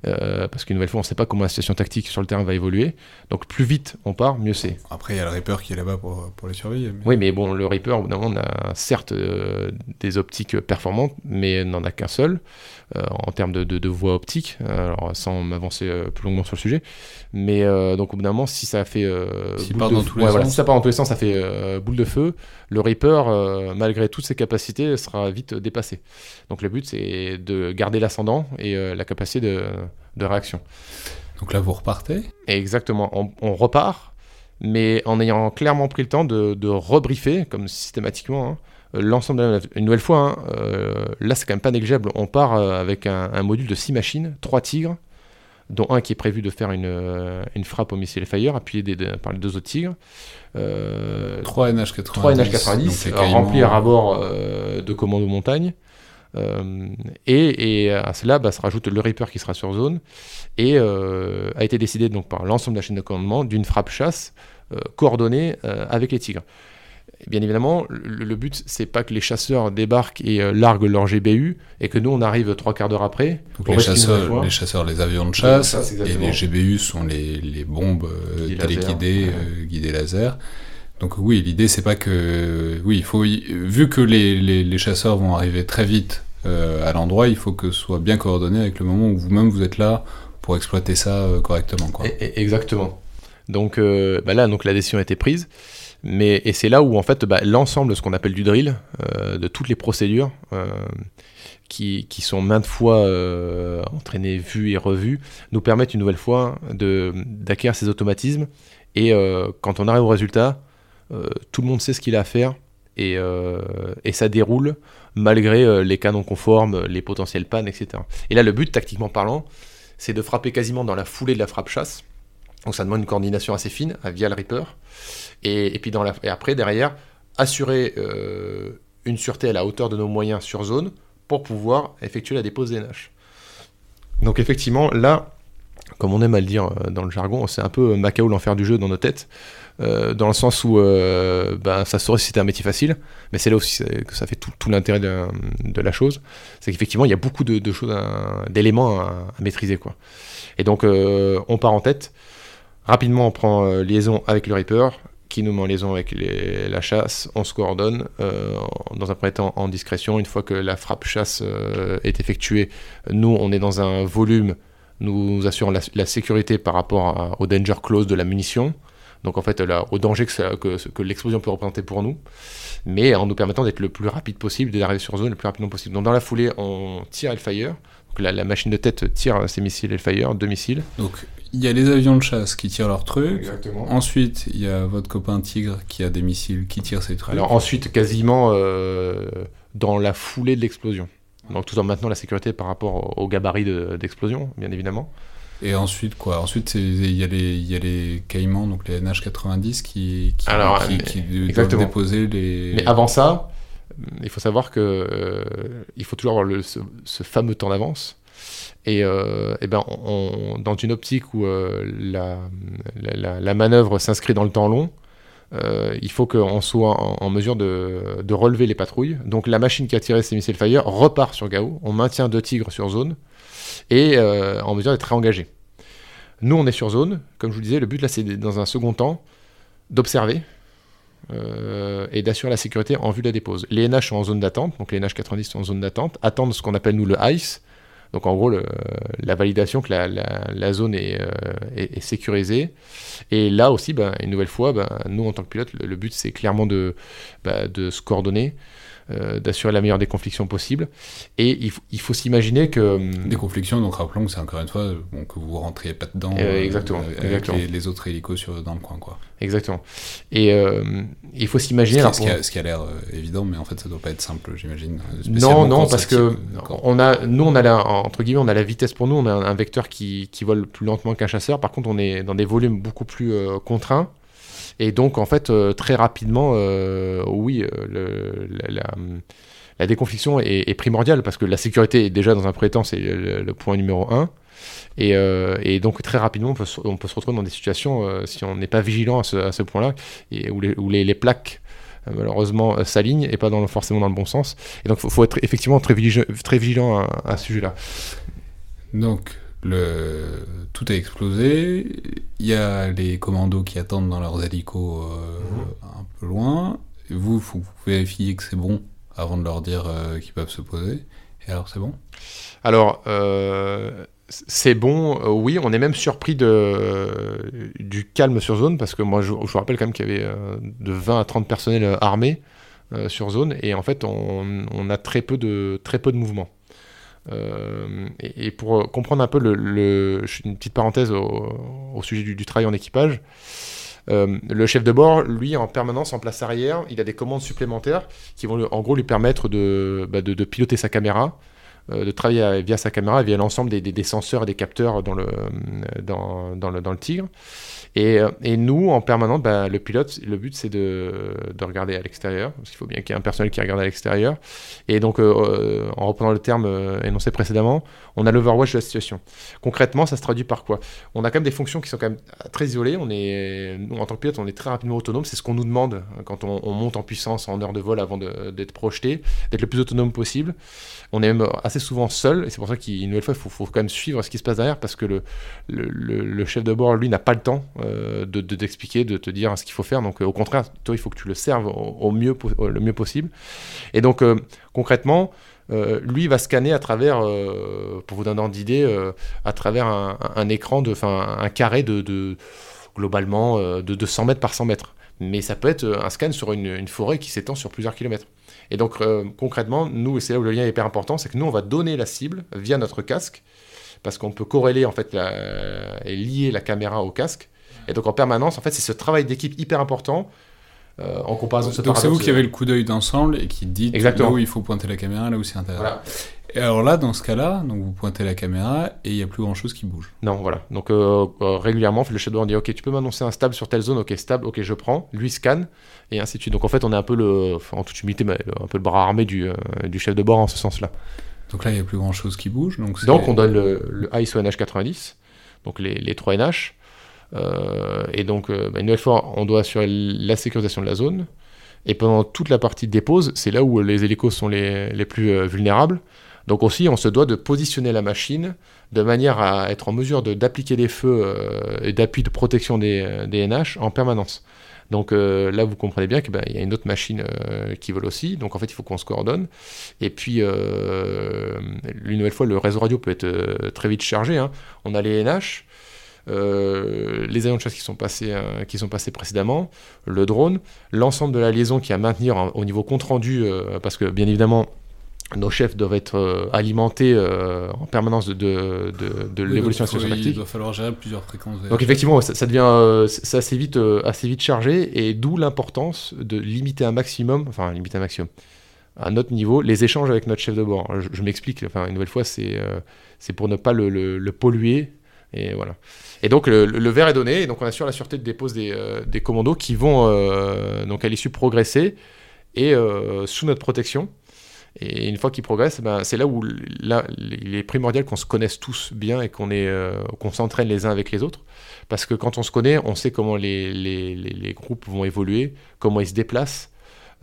Euh, parce qu'une nouvelle fois, on ne sait pas comment la situation tactique sur le terrain va évoluer. Donc plus vite on part, mieux c'est. Après, il y a le Reaper qui est là-bas pour, pour les surveiller. Oui, mais bon, le Reaper, au bout d'un moment, on a certes des optiques performantes, mais n'en a qu'un seul. Euh, en termes de, de, voie optique, alors sans m'avancer euh, plus longuement sur le sujet. Mais euh, donc au bout d'un moment, si ça fait si, part dans tous les sens. si ça part dans tous les sens, ça fait boule de feu. Le Reaper, malgré toutes ses capacités, sera vite dépassé. Donc le but, c'est de garder l'ascendant et la capacité de, de, réaction. Donc là, vous repartez Exactement. On, on, repart, mais en ayant clairement pris le temps de, de rebriefer, comme systématiquement, hein, euh, l'ensemble de la Une nouvelle fois, hein, euh, là c'est quand même pas négligeable. On part euh, avec un, module de 6 machines, 3 tigres, dont un qui est prévu de faire une, une frappe au missile Fire, appuyé par les deux autres tigres. 3 NH-90. 3 NH-90, remplis à bord de commandes montagne. Et, et, à cela bah, se rajoute le Reaper qui sera sur zone. Et a été décidé donc par l'ensemble de la chaîne de commandement d'une frappe chasse coordonnée avec les tigres. Bien évidemment, le, but, c'est pas que les chasseurs débarquent et euh, larguent leur GBU et que nous, on arrive trois quarts d'heure après. Donc les chasseurs, les chasseurs, les avions de chasse, et les GBU sont les, les bombes euh, téléguidées, euh, guidées laser. Donc oui, l'idée, c'est pas que... Oui. Vu que les, chasseurs vont arriver très vite à l'endroit, il faut que ce soit bien coordonné avec le moment où vous-même, vous êtes là pour exploiter ça correctement. Quoi. exactement. Donc bah là, la décision a été prise. Mais, et c'est là où en fait bah, l'ensemble de ce qu'on appelle du drill, euh, de toutes les procédures euh, qui, qui, sont maintes fois euh, entraînées, vues et revues, nous permettent une nouvelle fois d'acquérir ces automatismes. Et quand on arrive au résultat, tout le monde sait ce qu'il a à faire et, et ça déroule malgré les canons conformes, les potentiels pannes, etc. Et là, le but, tactiquement parlant, c'est de frapper quasiment dans la foulée de la frappe chasse. Donc ça demande une coordination assez fine via le Reaper. Et, puis dans la, et après, derrière, assurer euh, une sûreté à la hauteur de nos moyens sur zone pour pouvoir effectuer la dépose des NH. Donc effectivement, là, comme on aime à le dire euh, dans le jargon, c'est un peu Macao l'enfer du jeu dans nos têtes, euh, dans le sens où ben, ça saurait si c'était un métier facile, mais c'est là aussi que ça fait tout, l'intérêt de, la chose, c'est qu'effectivement il y a beaucoup de, choses, d'éléments à, maîtriser. Quoi. Et donc on part en tête, rapidement on prend liaison avec le Reaper, qui nous met en liaison avec la chasse, on se coordonne euh, dans un premier temps en discrétion. Une fois que la frappe chasse euh, est effectuée, nous on est dans un volume, nous assurons la, sécurité par rapport au danger close de la munition. Donc en fait, là, au danger que, que, que l'explosion peut représenter pour nous, mais en nous permettant d'être le plus rapide possible, d'arriver sur zone le plus rapidement possible. Donc dans la foulée, on tire Hellfire. Donc la, la machine de tête tire ses missiles Hellfire, deux missiles. Donc il y a les avions de chasse qui tirent leurs trucs. Ensuite, il y a votre copain Tigre qui a des missiles qui tire ses trucs. Alors ensuite, quasiment euh, dans la foulée de l'explosion. Donc tout en maintenant la sécurité par rapport au gabarit d'explosion, bien évidemment. Et ensuite quoi Ensuite il y, a les, y a les Caïmans, donc les NH90 qui, qui, Alors, qui, doivent déposer les... Mais avant ça, il faut savoir que euh, il faut toujours avoir le, ce fameux temps d'avance et, euh, ben on, dans une optique où euh, la, la, manœuvre s'inscrit dans le temps long, il faut qu'on soit en, mesure de, de, relever les patrouilles. Donc la machine qui a tiré ces missiles Fire repart sur Gao. On maintient deux tigres sur zone et en mesure d'être réengagé. Nous, on est sur zone. Comme je vous disais, le but là, c'est dans un second temps d'observer euh, et d'assurer la sécurité en vue de la dépose. Les NH sont en zone d'attente, donc les NH 90 sont en zone d'attente, attendent ce qu'on appelle nous le ICE, donc en gros la validation que la, zone euh, est, sécurisée. Et là aussi, ben, une nouvelle fois, ben, nous en tant que pilote, le, but c'est clairement de, de se coordonner, euh, d'assurer la meilleure déconfliction possible. Et il, faut s'imaginer que... Hum, déconfliction, donc rappelons que c'est encore une fois bon, que vous rentriez pas dedans euh, exactement, euh, avec Les, autres hélicos sur, dans le coin. Quoi. Exactement. Et il faut s'imaginer... Ce, ce, qui a, l'air évident, mais en fait ça doit pas être simple, j'imagine. Non, non, parce que on a, nous, on a la, entre guillemets, on a la vitesse pour nous, on a un, vecteur qui, qui vole plus lentement qu'un chasseur. Par contre, on est dans des volumes beaucoup plus contraints. Et donc, en fait, euh, très rapidement, euh, oui, euh, la, déconfliction est, primordiale parce que la sécurité, est déjà dans un premier temps, c'est le, point numéro un. Et, donc très rapidement, on peut, se, retrouver dans des situations, si on n'est pas vigilant à ce, point-là, où, les, plaques malheureusement s'alignent et pas forcément dans le bon sens. Et donc il faut, être effectivement très vigilant, très vigilant à, à ce sujet-là. Donc le, tout a explosé. Il y a les commandos qui attendent dans leurs hélicos euh, mhm. un peu loin. Et vous, vous vérifiez que c'est bon avant de leur dire euh, qu'ils peuvent se poser. Et alors, c'est bon? Alors, euh, c'est bon, oui. On est même surpris de, du calme sur zone parce que moi, je, vous rappelle quand même qu'il y avait de 20 à 30 personnels armés sur zone. Et en fait, on, on a très peu de, très peu de mouvements. Euh, et, pour comprendre un peu le, une petite parenthèse au, sujet du, travail en équipage, euh, le chef de bord, lui, en permanence en place arrière, il a des commandes supplémentaires qui vont en gros lui permettre de, bah, piloter sa caméra, euh, de travailler via sa caméra, via l'ensemble des, des, senseurs et des capteurs dans le, dans, dans le, dans le Tigre. Euh, et, nous, en permanence, bah, le pilote, le but, c'est de, de, regarder à l'extérieur, parce qu'il faut bien qu'il y ait un personnel qui regarde à l'extérieur. Et donc, euh, euh, en reprenant le terme énoncé précédemment, on a l'overwatch de la situation. Concrètement, ça se traduit par quoi? On a quand même des fonctions qui sont quand même très isolées. On est, nous, en tant que pilote, on est très rapidement autonome. C'est ce qu'on nous demande quand on, on, monte en puissance en heure de vol avant d'être projeté, d'être le plus autonome possible. On est même assez souvent seul, et c'est pour ça qu'une nouvelle fois, il faut, quand même suivre ce qui se passe derrière, parce que le, chef de bord, lui, n'a pas le temps euh, de t'expliquer, de, te dire ce qu'il faut faire. Donc, euh, au contraire, toi, il faut que tu le serves au, mieux, le mieux possible. Et donc, euh, concrètement, lui va scanner à travers, pour vous donner un d'idée, à travers un, écran, de, un carré de, globalement de 200 mètres par 100 mètres. Mais ça peut être un scan sur une, forêt qui s'étend sur plusieurs kilomètres. Et donc concrètement, nous, et c'est là où le lien est hyper important, c'est que nous, on va donner la cible via notre casque, parce qu'on peut corréler en fait et lier la caméra au casque. Et donc en permanence, en fait, c'est ce travail d'équipe hyper important. Euh, en comparaison de Donc c'est vous qui avez le coup d'œil d'ensemble et qui dit là où il faut pointer la caméra, là où c'est intéressant. Et alors là, dans ce cas-là, donc vous pointez la caméra et il n'y a plus grand-chose qui bouge. Non, voilà. Donc euh, euh, régulièrement, le shadow on dit ok, tu peux m'annoncer un stable sur telle zone, ok stable, ok je prends, lui scanne et ainsi de suite. Donc en fait, on est un peu le, en toute humilité, un peu le bras armé du, du chef de bord en ce sens-là. Donc là, il n'y a plus grand-chose qui bouge. Donc, donc on donne le, le ISO NH90, donc les, les 3 NH. Euh, et donc, euh, bah, une nouvelle fois, on doit assurer la sécurisation de la zone. Et pendant toute la partie de dépose, c'est là où les hélicos sont les, les plus euh, vulnérables. Donc aussi, on se doit de positionner la machine de manière à être en mesure d'appliquer des feux et d'appui de protection des, NH en permanence. Donc là, vous comprenez bien qu'il bah, y a une autre machine qui vole aussi. Donc en fait, il faut qu'on se coordonne. Et puis, une nouvelle fois, le réseau radio peut être très vite chargé. Hein. On a les NH, euh, les avions de chasse qui sont, passés, euh, qui sont passés précédemment, le drone, l'ensemble de la liaison qui est à maintenir au niveau compte rendu, euh, parce que bien évidemment, nos chefs doivent être alimentés en permanence de, de, de, l'évolution Il doit falloir gérer plusieurs fréquences. Donc effectivement, ça, devient c'est assez vite, assez vite chargé, et d'où l'importance de limiter un maximum, enfin limiter un maximum, à notre niveau, les échanges avec notre chef de bord. Je, m'explique, enfin une nouvelle fois, c'est c'est pour ne pas le, le polluer et voilà. Et donc le, verre est donné, et donc on assure la sûreté de dépose des, euh, des commandos qui vont euh, donc à l'issue progresser et euh, sous notre protection. Et une fois qu'ils progressent, ben, c'est là où il est primordial qu'on se connaisse tous bien et qu'on euh, qu'on s'entraîne les uns avec les autres. Parce que quand on se connaît, on sait comment les, groupes vont évoluer, comment ils se déplacent,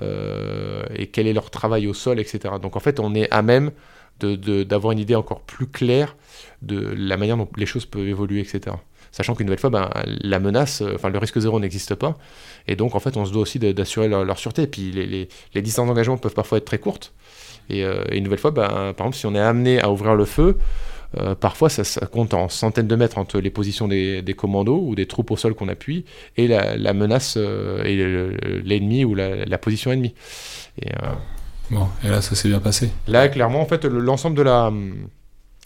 euh, et quel est leur travail au sol, etc. Donc en fait, on est à même d'avoir une idée encore plus claire de la manière dont les choses peuvent évoluer, etc. Sachant qu'une nouvelle fois, ben, la menace, euh, enfin le risque zéro n'existe pas, et donc en fait on se doit aussi d'assurer leur, sûreté. Et puis les distances d'engagement peuvent parfois être très courtes, et, euh, une nouvelle fois, ben, par exemple si on est amené à ouvrir le feu, euh, parfois, ça, compte en centaines de mètres entre les positions des, commandos ou des troupes au sol qu'on appuie et la, menace et l'ennemi ou la, position ennemie. Et, bon, et là, ça s'est bien passé. Là, clairement, en fait, l'ensemble de la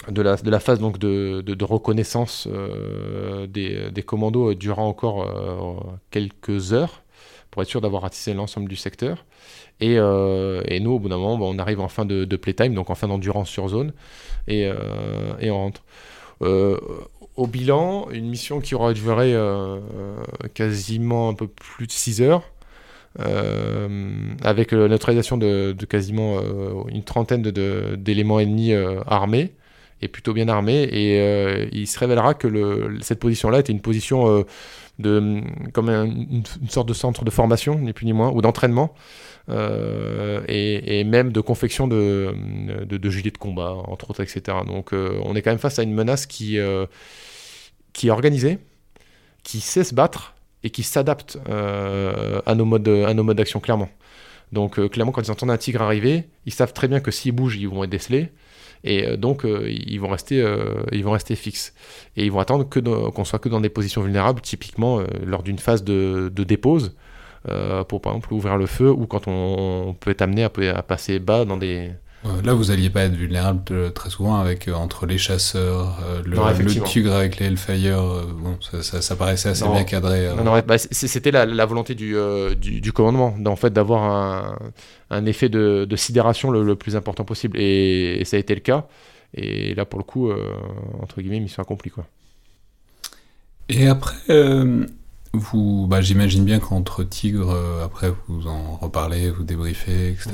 de la, de la phase donc de, de, reconnaissance euh, des, des, commandos durant encore euh, quelques heures pour être sûr d'avoir ratissé l'ensemble du secteur. Et, euh, et, nous, au bout d'un moment, on arrive en fin de, playtime, donc en fin d'endurance sur zone, et, et on rentre. au bilan, une mission qui aura duré quasiment un peu plus de 6 heures, avec la neutralisation de, de quasiment une trentaine d'éléments ennemis armés, est plutôt bien armé et euh, il se révélera que cette position-là était une position euh, de, comme une, sorte de centre de formation, ni plus ni moins, ou d'entraînement, euh, et, même de confection de, de, de, gilets de combat, entre autres, etc. Donc on est quand même face à une menace qui, qui est organisée, qui sait se battre et qui s'adapte à nos modes, à nos modes d'action, clairement. Donc clairement, quand ils entendent un tigre arriver, ils savent très bien que s'ils bougent, ils vont être décelés et euh, donc euh, ils vont rester euh, ils vont rester fixes. Et ils vont attendre que qu'on soit que dans des positions vulnérables typiquement lors d'une phase de, de dépose pour par exemple ouvrir le feu ou quand on, peut être amené à, passer bas dans des Là, vous alliez pas être vulnérable très souvent avec entre les chasseurs, le, tigre avec les Hellfire. bon, ça, ça, paraissait assez bien cadré. Non, bah, c'était la, la, volonté du, du, du commandement, en fait, d'avoir un, un effet de, sidération le, plus important possible. Et, ça a été le cas. Et là, pour le coup, euh, entre guillemets, mission accomplie. Quoi. Et après, euh, vous, bah, j'imagine bien qu'entre tigres, euh, après, vous en reparlez, vous débriefez, etc.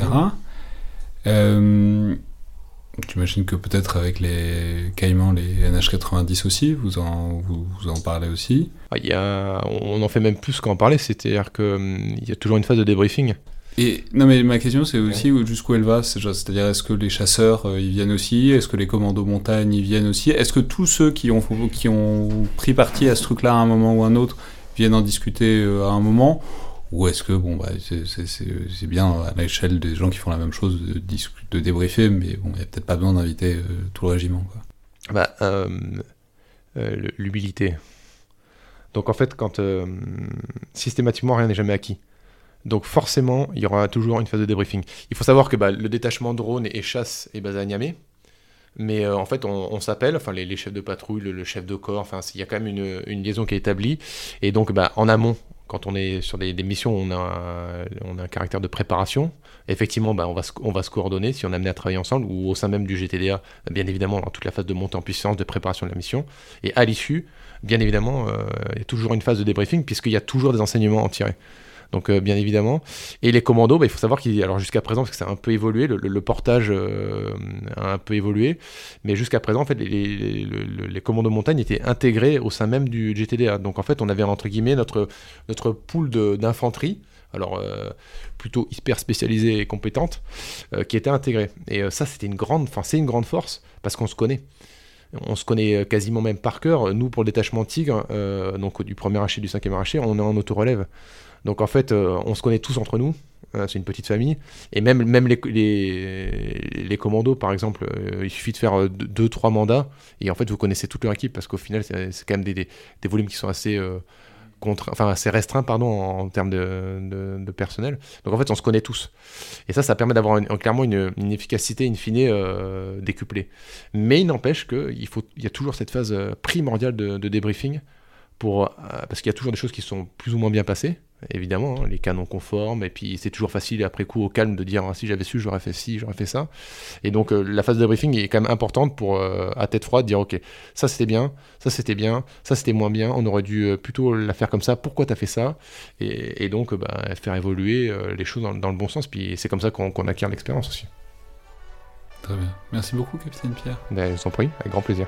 J'imagine que peut-être avec les Caïmans, les NH90 aussi, vous en, vous, en parlez aussi ah, il y a, On en fait même plus qu'en parler, c'est-à-dire qu'il hum, y a toujours une phase de débriefing. Et non, mais ma question, c'est aussi jusqu'où elle va. C'est-à-dire, est-ce que les chasseurs, euh, ils viennent aussi? Est-ce que les commandos montagne, ils viennent aussi? Est-ce que tous ceux qui ont, qui ont pris parti à ce truc-là à un moment ou à un autre viennent en discuter euh, à un moment? Ou est-ce que, bon, bah, c'est bien à l'échelle des gens qui font la même chose de, débriefer, mais bon, il n'y a peut-être pas besoin d'inviter euh, tout le régiment, quoi. Bah, l'humilité. Donc en fait, quand systématiquement rien n'est jamais acquis. Donc forcément, il y aura toujours une phase de débriefing. Il faut savoir que bah, le détachement drone et chasse est basé à Niamey. Mais euh, en fait, on, s'appelle, enfin les, chefs de patrouille, le, chef de corps, enfin il y a quand même une, liaison qui est établie. Et donc, bah, en amont, quand on est sur des, missions, on a, un, caractère de préparation. Effectivement, bah, on, va se, coordonner si on est amené à travailler ensemble ou au sein même du GTDA, bien évidemment, dans toute la phase de montée en puissance, de préparation de la mission. Et à l'issue, bien évidemment, euh, il y a toujours une phase de débriefing puisqu'il y a toujours des enseignements à en tirer. Donc euh, bien évidemment. Et les commandos, bah, il faut savoir qu'il alors jusqu'à présent, parce que ça a un peu évolué, le, portage euh, a un peu évolué, mais jusqu'à présent, en fait, les, commandos montagne étaient intégrés au sein même du GTDA. Donc en fait, on avait entre guillemets notre notre pool d'infanterie. Alors euh, plutôt hyper spécialisée et compétente, qui était intégrée. Et ça, c'était une grande, enfin c'est une grande force parce qu'on se connaît on se connaît quasiment même par cœur. Nous, pour le détachement Tigre, donc du premier archer, du cinquième archer, on est en auto-relève. Donc en fait, euh, on se connaît tous entre nous. Euh, c'est une petite famille. Et même, même les, les, commandos, par exemple, euh, il suffit de faire deux, trois mandats. Et en fait, vous connaissez toute leur équipe parce qu'au final, c'est quand même des, des, volumes qui sont assez, enfin, assez restreints pardon, en, termes de, de, personnel. Donc en fait, on se connaît tous. Et ça, ça permet d'avoir clairement une, efficacité in fine décuplée. Mais il n'empêche qu'il il y a toujours cette phase primordiale de, débriefing. Pour, parce qu'il y a toujours des choses qui sont plus ou moins bien passées, évidemment, hein, les canons conformes, et puis c'est toujours facile après coup au calme de dire ah, si j'avais su, j'aurais fait ci, j'aurais fait ça. Et donc euh, la phase de briefing est quand même importante pour euh, à tête froide dire ok, ça c'était bien, ça c'était bien, ça c'était moins bien, on aurait dû euh, plutôt la faire comme ça, pourquoi t'as fait ça? Et, donc bah, faire évoluer les choses dans, le bon sens, puis c'est comme ça qu'on acquiert l'expérience aussi. Très bien. Merci beaucoup, capitaine Pierre. Ben, je vous en prie, avec grand plaisir.